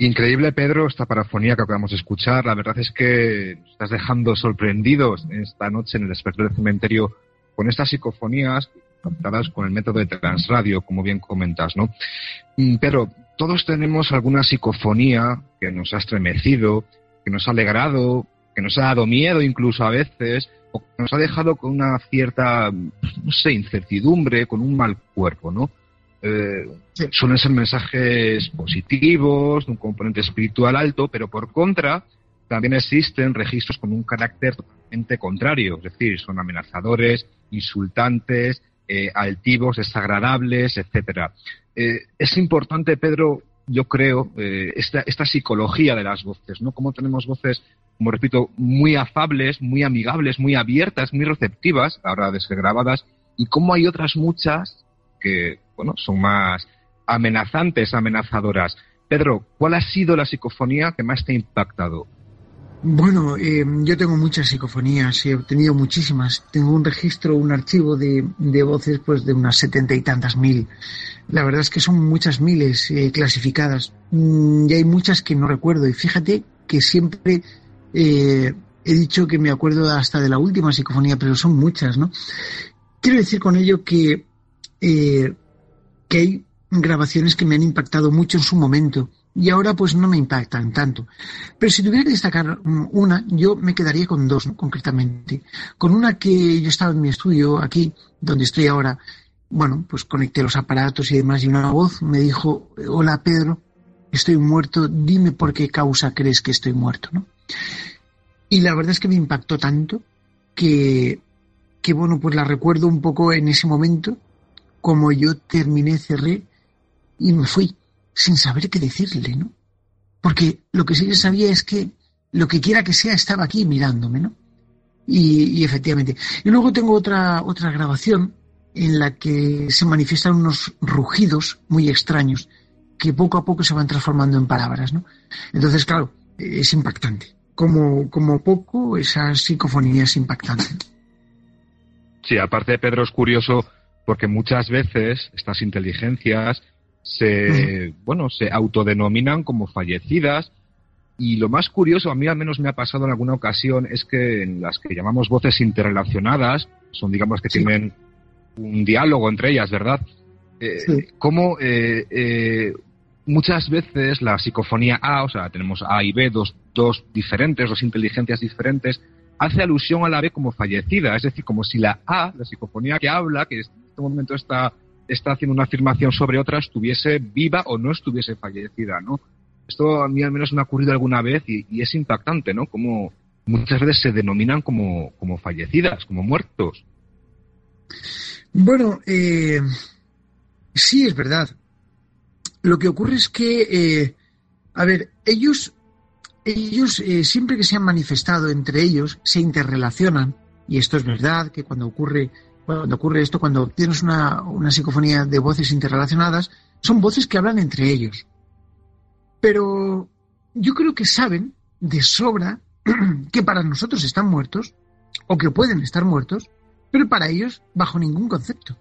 Increíble, Pedro, esta parafonía que acabamos de escuchar. La verdad es que nos estás dejando sorprendidos esta noche en el despertar del cementerio con estas psicofonías captadas con el método de transradio, como bien comentas, ¿no? Mm, Pero todos tenemos alguna psicofonía que nos ha estremecido, que nos ha alegrado, que nos ha dado miedo incluso a veces, o que nos ha dejado con una cierta, no sé, incertidumbre, con un mal cuerpo, ¿no? Eh, suelen ser mensajes positivos, de un componente espiritual alto, pero por contra, también existen registros con un carácter totalmente contrario, es decir, son amenazadores, insultantes, eh, altivos, desagradables, etcétera. Eh, es importante, Pedro, yo creo, esta, esta psicología de las voces, ¿no? Como tenemos voces, como repito, muy afables, muy amigables, muy abiertas, muy receptivas, ahora desgrabadas, y cómo hay otras muchas que bueno, son más amenazantes, amenazadoras. Pedro, ¿cuál ha sido la psicofonía que más te ha impactado? Bueno, eh, yo tengo muchas psicofonías, he tenido muchísimas. Tengo un registro, un archivo de, voces pues de unas setenta y tantas mil. La verdad es que son muchas miles eh, clasificadas mm, y hay muchas que no recuerdo. Y fíjate que siempre eh, he dicho que me acuerdo hasta de la última psicofonía, pero son muchas, ¿no? Quiero decir con ello que que hay grabaciones que me han impactado mucho en su momento y ahora pues no me impactan tanto. Pero si tuviera que destacar una, yo me quedaría con dos, concretamente. Con una que yo estaba en mi estudio aquí, donde estoy ahora, bueno, pues conecté los aparatos y demás y una voz me dijo, hola Pedro, estoy muerto, dime por qué causa crees que estoy muerto, ¿no? Y la verdad es que me impactó tanto que, que bueno, pues la recuerdo un poco en ese momento como yo terminé, cerré y me fui, sin saber qué decirle, ¿no? Porque lo que sí que sabía es que lo que quiera que sea estaba aquí mirándome, ¿no? Y, efectivamente. Y luego tengo otra, otra grabación en la que se manifiestan unos rugidos muy extraños que poco a poco se van transformando en palabras, ¿no? Entonces, claro, es impactante. Como, como poco, esa psicofonía es impactante. Sí, aparte Pedro, es curioso porque muchas veces estas inteligencias se, bueno, se autodenominan como fallecidas. Y lo más curioso, a mí al menos me ha pasado en alguna ocasión, es que en las que llamamos voces interrelacionadas, son digamos que tienen un diálogo entre ellas, ¿verdad? Eh, Como eh, eh, muchas veces la psicofonía A, o sea, tenemos A y B, dos, dos diferentes, dos inteligencias diferentes, hace alusión a la B como fallecida, es decir, como si la A, la psicofonía que habla, que este momento está, está haciendo una afirmación sobre otra, estuviese viva o no estuviese fallecida, ¿no? Esto a mí al menos me ha ocurrido alguna vez y, es impactante, ¿no? Como muchas veces se denominan como, como fallecidas, como muertos. Bueno, eh, sí, es verdad. Lo que ocurre es que, eh, a ver, ellos, ellos eh, siempre que se han manifestado entre ellos, se interrelacionan, y esto es verdad, que cuando ocurre, cuando ocurre esto, cuando tienes una, una psicofonía de voces interrelacionadas, son voces que hablan entre ellos. Pero yo creo que saben de sobra que para nosotros están muertos, o que pueden estar muertos, pero para ellos bajo ningún concepto.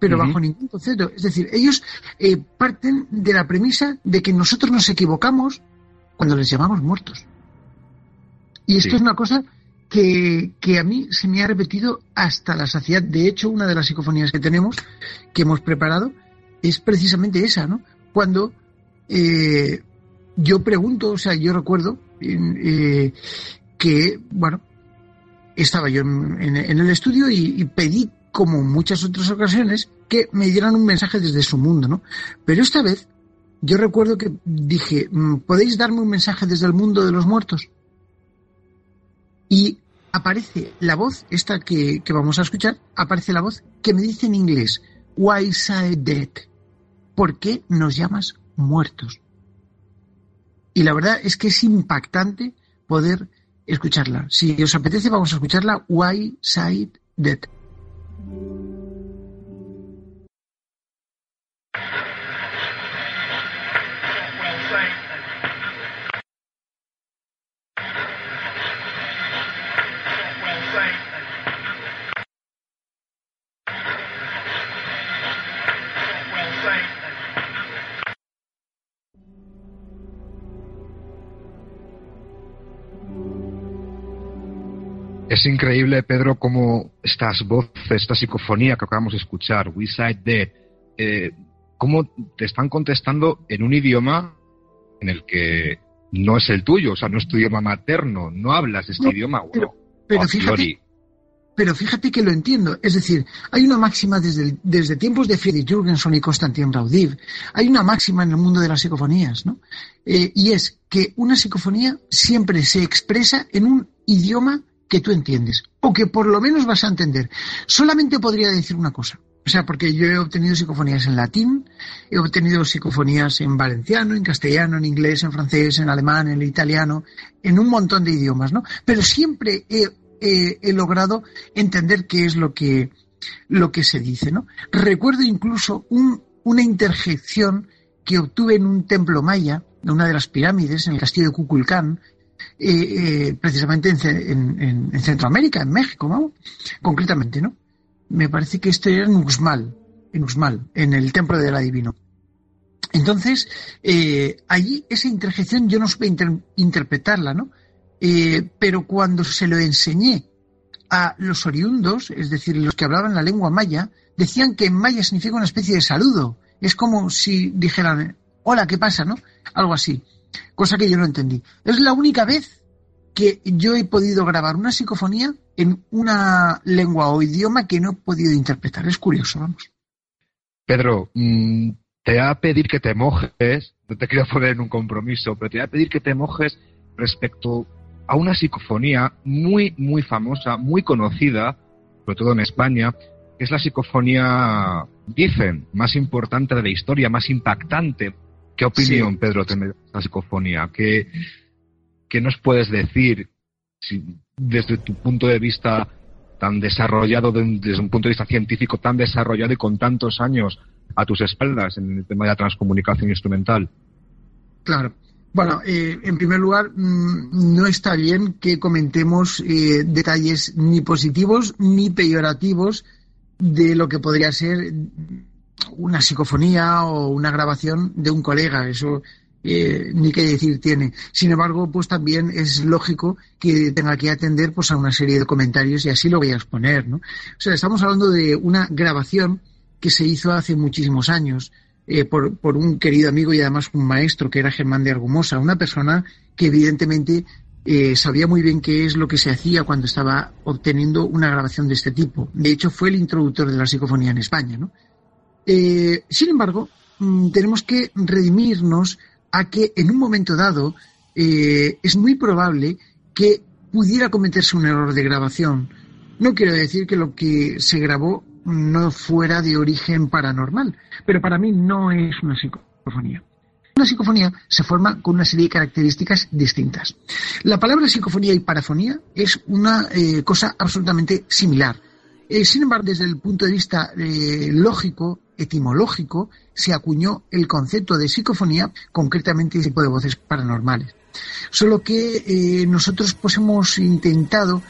Pero bajo ningún concepto. Es decir, ellos eh, parten de la premisa de que nosotros nos equivocamos cuando les llamamos muertos. Y esto es una cosa que, a mí se me ha repetido hasta la saciedad. De hecho, una de las psicofonías que tenemos, que hemos preparado, es precisamente esa, ¿no? Cuando eh, yo pregunto, o sea, yo recuerdo eh, que, bueno, estaba yo en, el estudio y, pedí, como en muchas otras ocasiones, que me dieran un mensaje desde su mundo, ¿no? Pero esta vez yo recuerdo que dije, mm, ¿podéis darme un mensaje desde el mundo de los muertos? Y aparece la voz, esta que, vamos a escuchar, aparece la voz que me dice en inglés, Why say dead? ¿Por qué nos llamas muertos? Y la verdad es que es impactante poder escucharla. Si os apetece, vamos a escucharla. Why Side Dead. Es increíble, Pedro, cómo estas voces, esta psicofonía que acabamos de escuchar, We Side Dead, eh, cómo te están contestando en un idioma en el que no es el tuyo, o sea, no es tu idioma materno, no hablas este idioma. Pero, fíjate, pero fíjate que lo entiendo. Es decir, hay una máxima desde, desde tiempos de Friedrich Jürgenson y Konstantin Raudiv, hay una máxima en el mundo de las psicofonías, ¿no? Eh, y es que una psicofonía siempre se expresa en un idioma que tú entiendes, o que por lo menos vas a entender. Solamente podría decir una cosa. O sea, porque yo he obtenido psicofonías en latín, he obtenido psicofonías en valenciano, en castellano, en inglés, en francés, en alemán, en italiano, en un montón de idiomas, ¿no? Pero siempre he, logrado entender qué es lo que, lo que se dice, ¿no? Recuerdo incluso una interjección que obtuve en un templo maya, de una de las pirámides, en el castillo de Cuculcán, precisamente en, Centroamérica, en México, ¿no? concretamente, ¿no? Me parece que esto era en Uxmal, en en el templo del adivino. Entonces, eh, allí esa interjección yo no supe interpretarla, ¿no? Eh, pero cuando se lo enseñé a los oriundos, es decir, los que hablaban la lengua maya, decían que en maya significa una especie de saludo. Es como si dijeran, hola, ¿qué pasa? ¿no? Algo así cosa que yo no entendí. Es la única vez que yo he podido grabar una psicofonía en una lengua o idioma que no he podido interpretar. Es curioso, vamos. Pedro, mm, te voy a pedir que te mojes, no te quiero poner en un compromiso, pero te voy a pedir que te mojes respecto a una psicofonía muy, muy famosa, muy conocida, sobre todo en España, que es la psicofonía, dicen, más importante de la historia, más impactante, ¿Qué opinión, Pedro, tiene esta psicofonía? ¿Qué, ¿Qué, nos puedes decir desde tu punto de vista tan desarrollado, desde un punto de vista científico tan desarrollado y con tantos años a tus espaldas en el tema de la transcomunicación instrumental? Claro. Bueno, eh, en primer lugar, mm, no está bien que comentemos eh, detalles ni positivos ni peyorativos de lo que podría ser una psicofonía o una grabación de un colega, eso eh, ni qué decir tiene. Sin embargo, pues también es lógico que tenga que atender pues a una serie de comentarios y así lo voy a exponer, ¿no? O sea, estamos hablando de una grabación que se hizo hace muchísimos años eh, por, por, un querido amigo y además un maestro que era Germán de Argumosa, una persona que evidentemente eh, sabía muy bien qué es lo que se hacía cuando estaba obteniendo una grabación de este tipo. De hecho, fue el introductor de la psicofonía en España, ¿no? Eh, sin embargo, mm, tenemos que redimirnos a que en un momento dado eh, es muy probable que pudiera cometerse un error de grabación No quiero decir que lo que se grabó no fuera de origen paranormal, pero para mí no es una psicofonía. Una psicofonía se forma con una serie de características distintas. La palabra psicofonía y parafonía es una eh, cosa absolutamente similar. Sin embargo, desde el punto de vista lógico, etimológico, se acuñó el concepto de psicofonía, concretamente ese tipo de voces paranormales. Solo que nosotros pues hemos intentado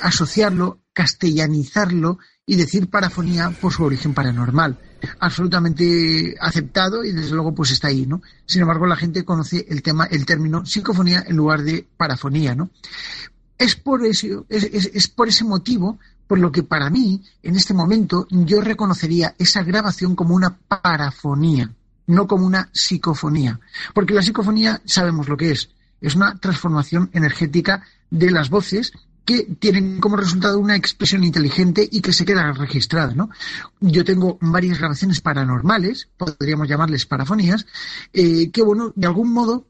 asociarlo, castellanizarlo y decir parafonía por su origen paranormal. Absolutamente aceptado y desde luego pues está ahí, ¿no? Sin embargo, la gente conoce el tema, el término psicofonía en lugar de parafonía, ¿no? Es por es por ese motivo por lo que para mí, en este momento, yo reconocería esa grabación como una parafonía, no como una psicofonía. Porque la psicofonía sabemos lo que es. Es una transformación energética de las voces que tienen como resultado una expresión inteligente y que se queda registrada, ¿no? Yo tengo varias grabaciones paranormales, podríamos llamarles parafonías, eh, que, bueno, de algún modo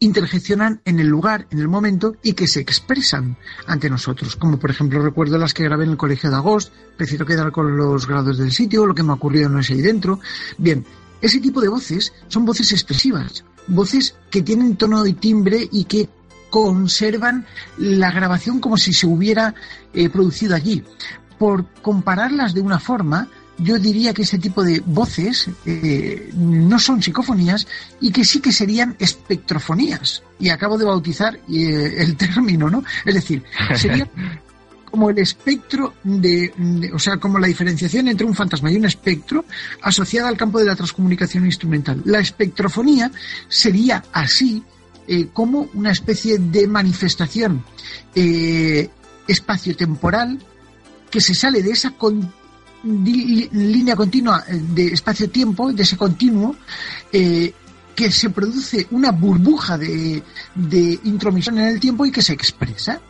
interjeccionan en el lugar, en el momento y que se expresan ante nosotros. Como por ejemplo recuerdo las que grabé en el colegio de agosto, prefiero quedar con los grados del sitio, lo que me ha ocurrido no es ahí dentro. Bien, ese tipo de voces son voces expresivas, voces que tienen tono y timbre y que conservan la grabación como si se hubiera eh, producido allí. Por compararlas de una forma, yo diría que ese tipo de voces eh, no son psicofonías y que sí que serían espectrofonías. Y acabo de bautizar eh, el término, ¿no? Es decir, sería como el espectro de, de, o sea, como la diferenciación entre un fantasma y un espectro asociada al campo de la transcomunicación instrumental. La espectrofonía sería así eh, como una especie de manifestación eh, espacio-temporal que se sale de esa línea continua eh, de espacio-tiempo, de ese continuo, que se produce una burbuja de, de, intromisión en el tiempo y que se expresa.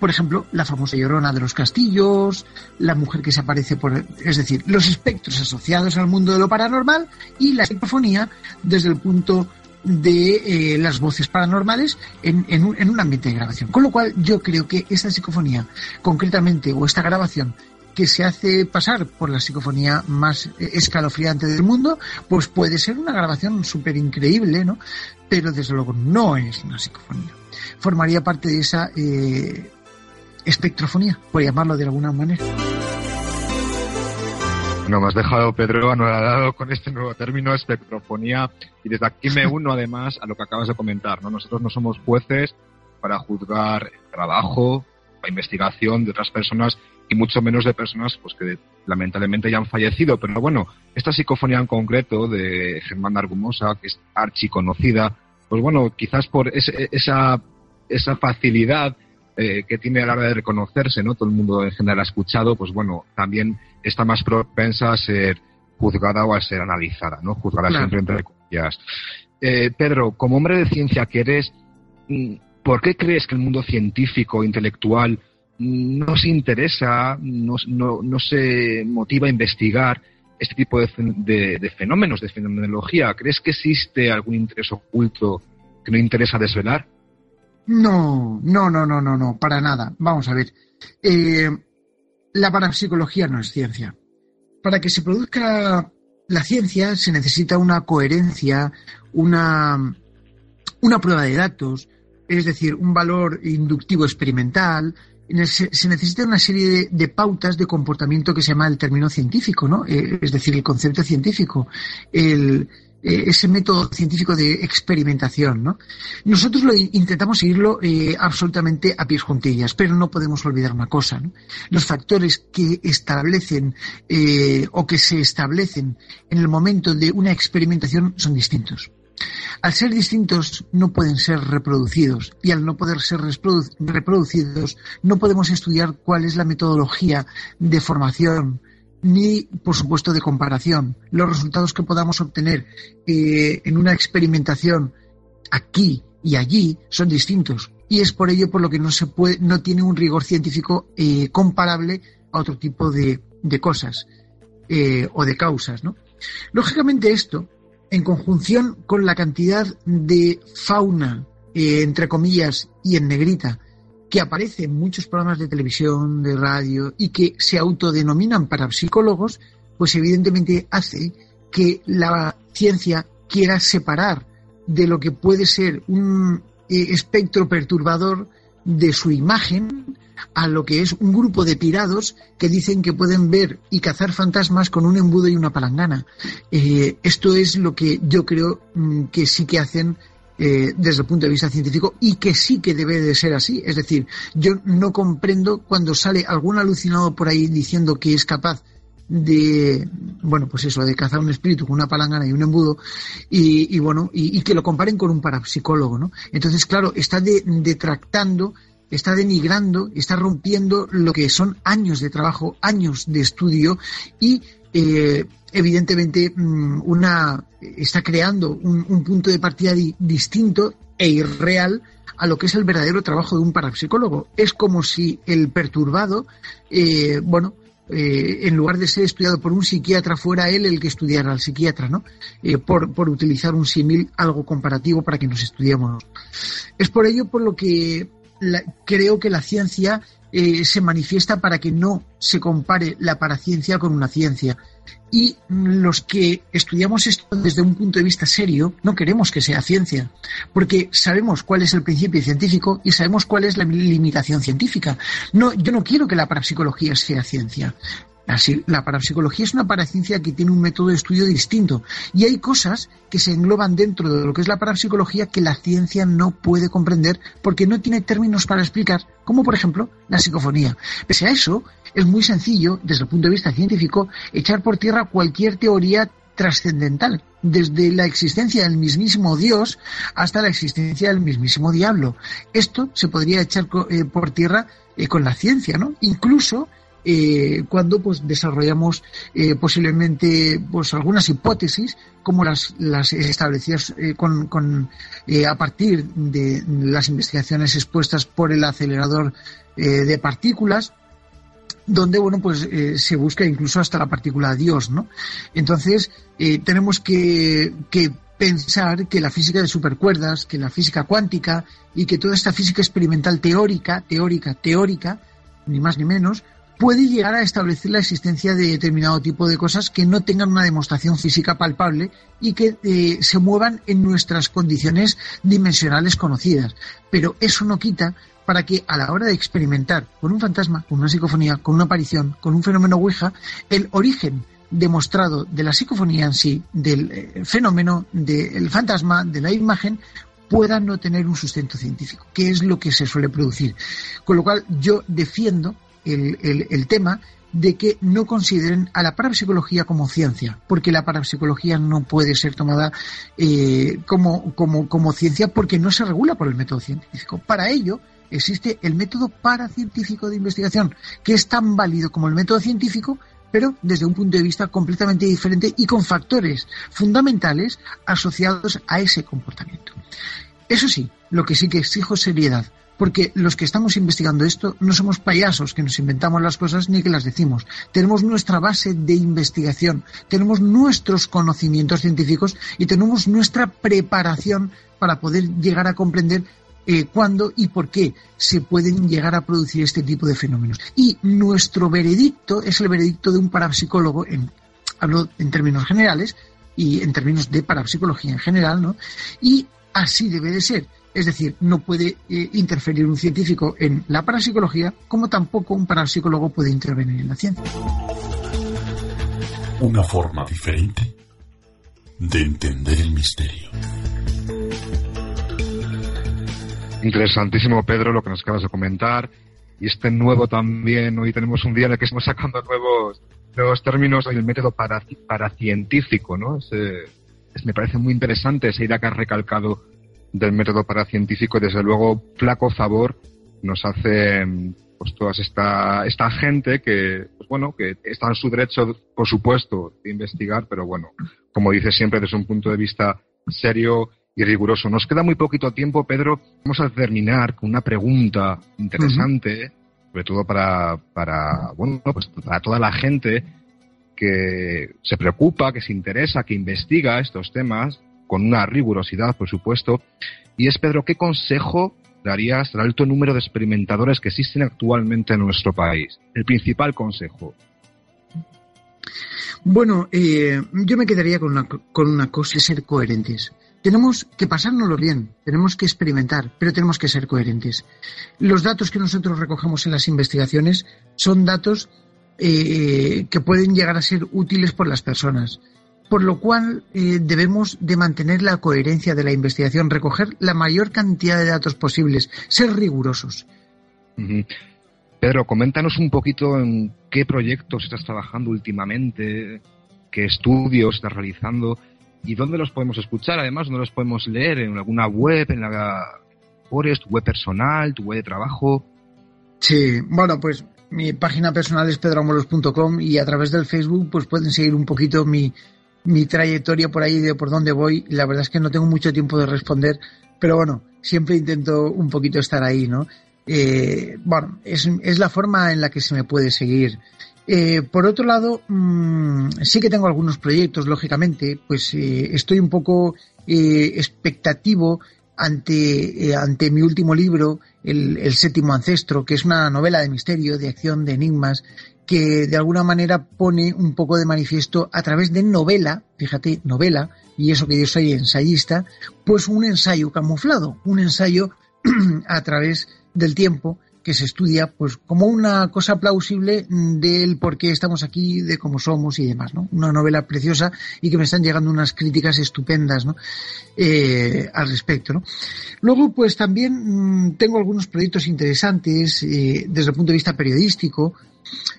por ejemplo, la famosa llorona de los castillos, la mujer que se aparece por. Es decir, los espectros asociados al mundo de lo paranormal y la psicofonía desde el punto de eh, las voces paranormales en, en, un, en un ambiente de grabación. Con lo cual yo creo que esta psicofonía, concretamente, o esta grabación que se hace pasar por la psicofonía más eh, escalofriante del mundo, pues puede ser una grabación súper increíble, ¿no? Pero desde luego no es una psicofonía. Formaría parte de esa eh, espectrofonía, por llamarlo de alguna manera. No, me has dejado, Pedro, anodado con este nuevo término, espectrofonía, y desde aquí me uno además a lo que acabas de comentar, ¿no? Nosotros no somos jueces para juzgar el trabajo, la investigación de otras personas y mucho menos de personas pues que lamentablemente ya han fallecido. Pero bueno, esta psicofonía en concreto de Germán Argumosa, que es archiconocida, pues bueno, quizás por esa, esa facilidad eh, que tiene a la hora de reconocerse, ¿no? Todo el mundo en general ha escuchado, pues bueno, también está más propensa a ser juzgada o a ser analizada, ¿no? Juzgada siempre entre comillas. Eh, Pedro, como hombre de ciencia que eres, mm, ¿por qué crees que el mundo científico, intelectual, no se interesa, no, no, se motiva a investigar este tipo de, de, fenómenos, de fenomenología? ¿Crees que existe algún interés oculto que no interesa desvelar? No, no, no, no, no, no, para nada. Vamos a ver. Eh, la parapsicología no es ciencia. Para que se produzca la ciencia se necesita una coherencia, una, una prueba de datos, es decir, un valor inductivo experimental. Se necesita una serie de, pautas de comportamiento que se llama el término científico, ¿no? Eh, es decir, el concepto científico. El, eh, ese método científico de experimentación. ¿no? Nosotros lo intentamos seguirlo eh, absolutamente a pies juntillas, pero no podemos olvidar una cosa. Los factores que establecen eh, o que se establecen en el momento de una experimentación son distintos. Al ser distintos no pueden ser reproducidos y al no poder ser reproducidos no podemos estudiar cuál es la metodología de formación, ni, por supuesto, de comparación. Los resultados que podamos obtener eh, en una experimentación aquí y allí son distintos. Y es por ello por lo que no se puede, no tiene un rigor científico eh, comparable a otro tipo de, cosas eh, o de causas, ¿no? Lógicamente esto, en conjunción con la cantidad de fauna, entre comillas, y en negrita, que aparece en muchos programas de televisión, de radio y que se autodenominan parapsicólogos, pues evidentemente hace que la ciencia quiera separar de lo que puede ser un eh, espectro perturbador de su imagen a lo que es un grupo de pirados que dicen que pueden ver y cazar fantasmas con un embudo y una palangana. Eh, esto es lo que yo creo mm, que sí que hacen eh, desde el punto de vista científico y que sí que debe de ser así. Es decir, yo no comprendo cuando sale algún alucinado por ahí diciendo que es capaz de, bueno, pues eso, de cazar un espíritu con una palangana y un embudo, y, bueno, y, que lo comparen con un parapsicólogo, ¿no? Entonces, claro, está detractando, está denigrando, está rompiendo lo que son años de trabajo, años de estudio y eh, evidentemente mm, una está creando un, punto de partida distinto e irreal a lo que es el verdadero trabajo de un parapsicólogo. Es como si el perturbado, eh, bueno, eh, en lugar de ser estudiado por un psiquiatra, fuera él el que estudiara al psiquiatra, ¿no? Eh, por, por, utilizar un símil algo comparativo para que nos estudiemos. Es por ello por lo que creo que la ciencia eh, se manifiesta para que no se compare la paraciencia con una ciencia. Y los que estudiamos esto desde un punto de vista serio, no queremos que sea ciencia, porque sabemos cuál es el principio científico y sabemos cuál es la limitación científica. No, yo no quiero que la parapsicología sea ciencia. La, parapsicología es una paraciencia que tiene un método de estudio distinto y hay cosas que se engloban dentro de lo que es la parapsicología que la ciencia no puede comprender porque no tiene términos para explicar, como por ejemplo la psicofonía. Pese a eso, es muy sencillo, desde el punto de vista científico, echar por tierra cualquier teoría trascendental, desde la existencia del mismísimo Dios hasta la existencia del mismísimo diablo. Esto se podría echar eh, por tierra eh, con la ciencia, ¿no? Incluso eh, cuando pues desarrollamos eh, posiblemente pues algunas hipótesis como las, las establecidas eh, con, con a partir de las investigaciones expuestas por el acelerador de partículas donde bueno pues se busca incluso hasta la partícula Dios no entonces tenemos que, que pensar que la física de supercuerdas, que la física cuántica y que toda esta física experimental teórica, teórica, teórica, ni más ni menos, puede llegar a establecer la existencia de determinado tipo de cosas que no tengan una demostración física palpable y que eh, se muevan en nuestras condiciones dimensionales conocidas. Pero eso no quita para que a la hora de experimentar con un fantasma, con una psicofonía, con una aparición, con un fenómeno Ouija, el origen demostrado de la psicofonía en sí, del eh, fenómeno, del fantasma, de la imagen, pueda no tener un sustento científico, que es lo que se suele producir. Con lo cual yo defiendo el, tema de que no consideren a la parapsicología como ciencia, porque la parapsicología no puede ser tomada eh, como, como, como ciencia porque no se regula por el método científico. Para ello existe el método paracientífico de investigación, que es tan válido como el método científico, pero desde un punto de vista completamente diferente y con factores fundamentales asociados a ese comportamiento. Eso sí, lo que sí que exijo seriedad, porque los que estamos investigando esto no somos payasos que nos inventamos las cosas ni que las decimos. Tenemos nuestra base de investigación, tenemos nuestros conocimientos científicos y tenemos nuestra preparación para poder llegar a comprender eh, cuándo y por qué se pueden llegar a producir este tipo de fenómenos. Y nuestro veredicto es el veredicto de un parapsicólogo, en, hablo en términos generales y en términos de parapsicología en general, ¿no? Y así debe de ser es decir, no puede eh, interferir un científico en la parapsicología, como tampoco un parapsicólogo puede intervenir en la ciencia. Una forma diferente de entender el misterio. Interesantísimo, Pedro, lo que nos acabas de comentar. Y este nuevo también, hoy tenemos un día en el que estamos sacando nuevos, nuevos términos, hoy el método para, paracientífico, ¿no? me parece muy interesante esa idea que has recalcado del método paracientífico, desde luego, flaco favor nos hace pues toda esta, esta gente que, pues bueno, que está en su derecho, por supuesto, de investigar, pero bueno, como dice siempre, desde un punto de vista serio y riguroso. Nos queda muy poquito tiempo, Pedro. Vamos a terminar con una pregunta interesante, sobre todo para, para, bueno, pues para toda la gente que se preocupa, que se interesa, que investiga estos temas con una rigurosidad, por supuesto. Y es, Pedro, ¿qué consejo darías al alto número de experimentadores que existen actualmente en nuestro país? El principal consejo. Bueno, eh, yo me quedaría con una, con una cosa, ser coherentes. Tenemos que pasárnoslo bien, tenemos que experimentar, pero tenemos que ser coherentes. Los datos que nosotros recogemos en las investigaciones son datos eh, que pueden llegar a ser útiles por las personas por lo cual eh, debemos de mantener la coherencia de la investigación, recoger la mayor cantidad de datos posibles, ser rigurosos. Pedro, coméntanos un poquito en qué proyectos estás trabajando últimamente, qué estudios estás realizando y dónde los podemos escuchar, además, dónde los podemos leer, en alguna web, en la Forest, tu web personal, tu web de trabajo. Sí, bueno, pues mi página personal es pedroamolos.com y a través del Facebook pues pueden seguir un poquito mi, mi trayectoria por ahí de por dónde voy. La verdad es que no tengo mucho tiempo de responder, pero bueno, siempre intento un poquito estar ahí, ¿no? Eh, bueno, es, es, la forma en la que se me puede seguir. Eh, por otro lado, mmm, sí que tengo algunos proyectos, lógicamente, pues eh, estoy un poco expectativo ante, ante mi último libro, el, el, séptimo ancestro, que es una novela de misterio, de acción, de enigmas, que de alguna manera pone un poco de manifiesto a través de novela, fíjate, novela, y eso que yo soy ensayista, pues un ensayo camuflado, un ensayo a través del tiempo que se estudia pues como una cosa plausible del por qué estamos aquí, de cómo somos y demás, ¿no? Una novela preciosa y que me están llegando unas críticas estupendas, ¿no? Eh, al respecto, ¿no? Luego, pues también mmm, tengo algunos proyectos interesantes eh, desde el punto de vista periodístico,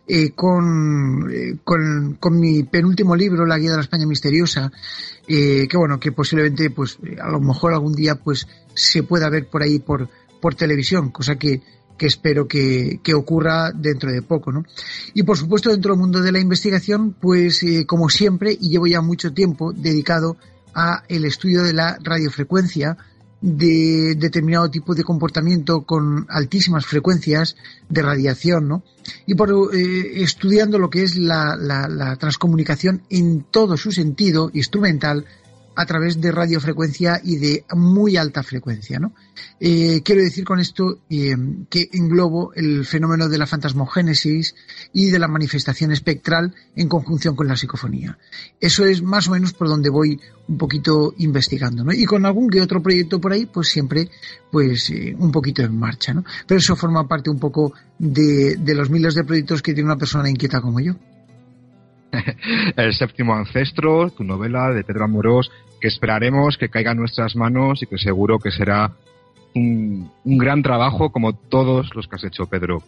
eh, con, eh, con, con, mi penúltimo libro, La Guía de la España Misteriosa, eh, que bueno, que posiblemente, pues, a lo mejor algún día, pues, se pueda ver por ahí por, por televisión, cosa que, que espero que, que, ocurra dentro de poco, ¿no? Y por supuesto, dentro del mundo de la investigación, pues, como siempre, y llevo ya mucho tiempo dedicado a el estudio de la radiofrecuencia, de determinado tipo de comportamiento con altísimas frecuencias de radiación, ¿no? Y por eh, estudiando lo que es la, la, la, transcomunicación en todo su sentido instrumental a través de radiofrecuencia y de muy alta frecuencia. ¿no? Eh, quiero decir con esto eh, que englobo el fenómeno de la fantasmogénesis y de la manifestación espectral en conjunción con la psicofonía. Eso es más o menos por donde voy un poquito investigando. ¿no? Y con algún que otro proyecto por ahí, pues siempre pues eh, un poquito en marcha. ¿no? Pero eso forma parte un poco de, de los miles de proyectos que tiene una persona inquieta como yo. El séptimo ancestro, tu novela de Pedro Amorós, que esperaremos que caiga en nuestras manos y que seguro que será un, un gran trabajo como todos los que has hecho, Pedro.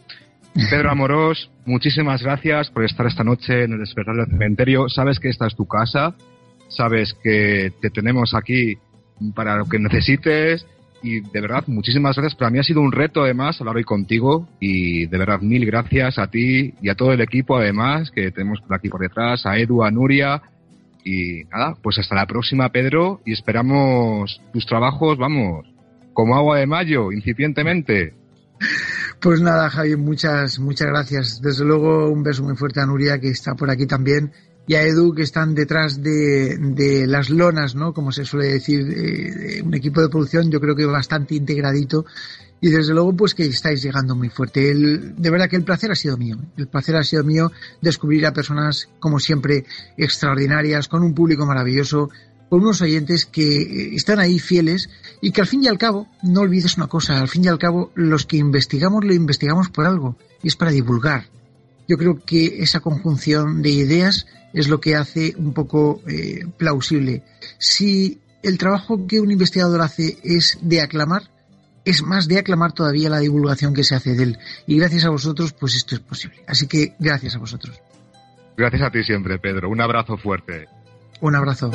Pedro Amorós, muchísimas gracias por estar esta noche en el despertar del cementerio. Sabes que esta es tu casa, sabes que te tenemos aquí para lo que necesites y de verdad, muchísimas gracias. Para mí ha sido un reto además hablar hoy contigo y de verdad mil gracias a ti y a todo el equipo además que tenemos por aquí por detrás, a Edu, a Nuria, y nada, pues hasta la próxima, Pedro, y esperamos tus trabajos, vamos, como agua de mayo, incipientemente. Pues nada, Javi, muchas, muchas gracias. Desde luego, un beso muy fuerte a Nuria, que está por aquí también, y a Edu, que están detrás de, de las lonas, ¿no? Como se suele decir, eh, un equipo de producción, yo creo que bastante integradito y desde luego pues que estáis llegando muy fuerte. El, de verdad que el placer ha sido mío. El placer ha sido mío descubrir a personas como siempre extraordinarias, con un público maravilloso, con unos oyentes que están ahí fieles y que al fin y al cabo, no olvides una cosa, al fin y al cabo los que investigamos lo investigamos por algo y es para divulgar. Yo creo que esa conjunción de ideas es lo que hace un poco eh, plausible. Si el trabajo que un investigador hace es de aclamar, es más de aclamar todavía la divulgación que se hace de él. Y gracias a vosotros, pues esto es posible. Así que gracias a vosotros. Gracias a ti siempre, Pedro. Un abrazo fuerte. Un abrazo.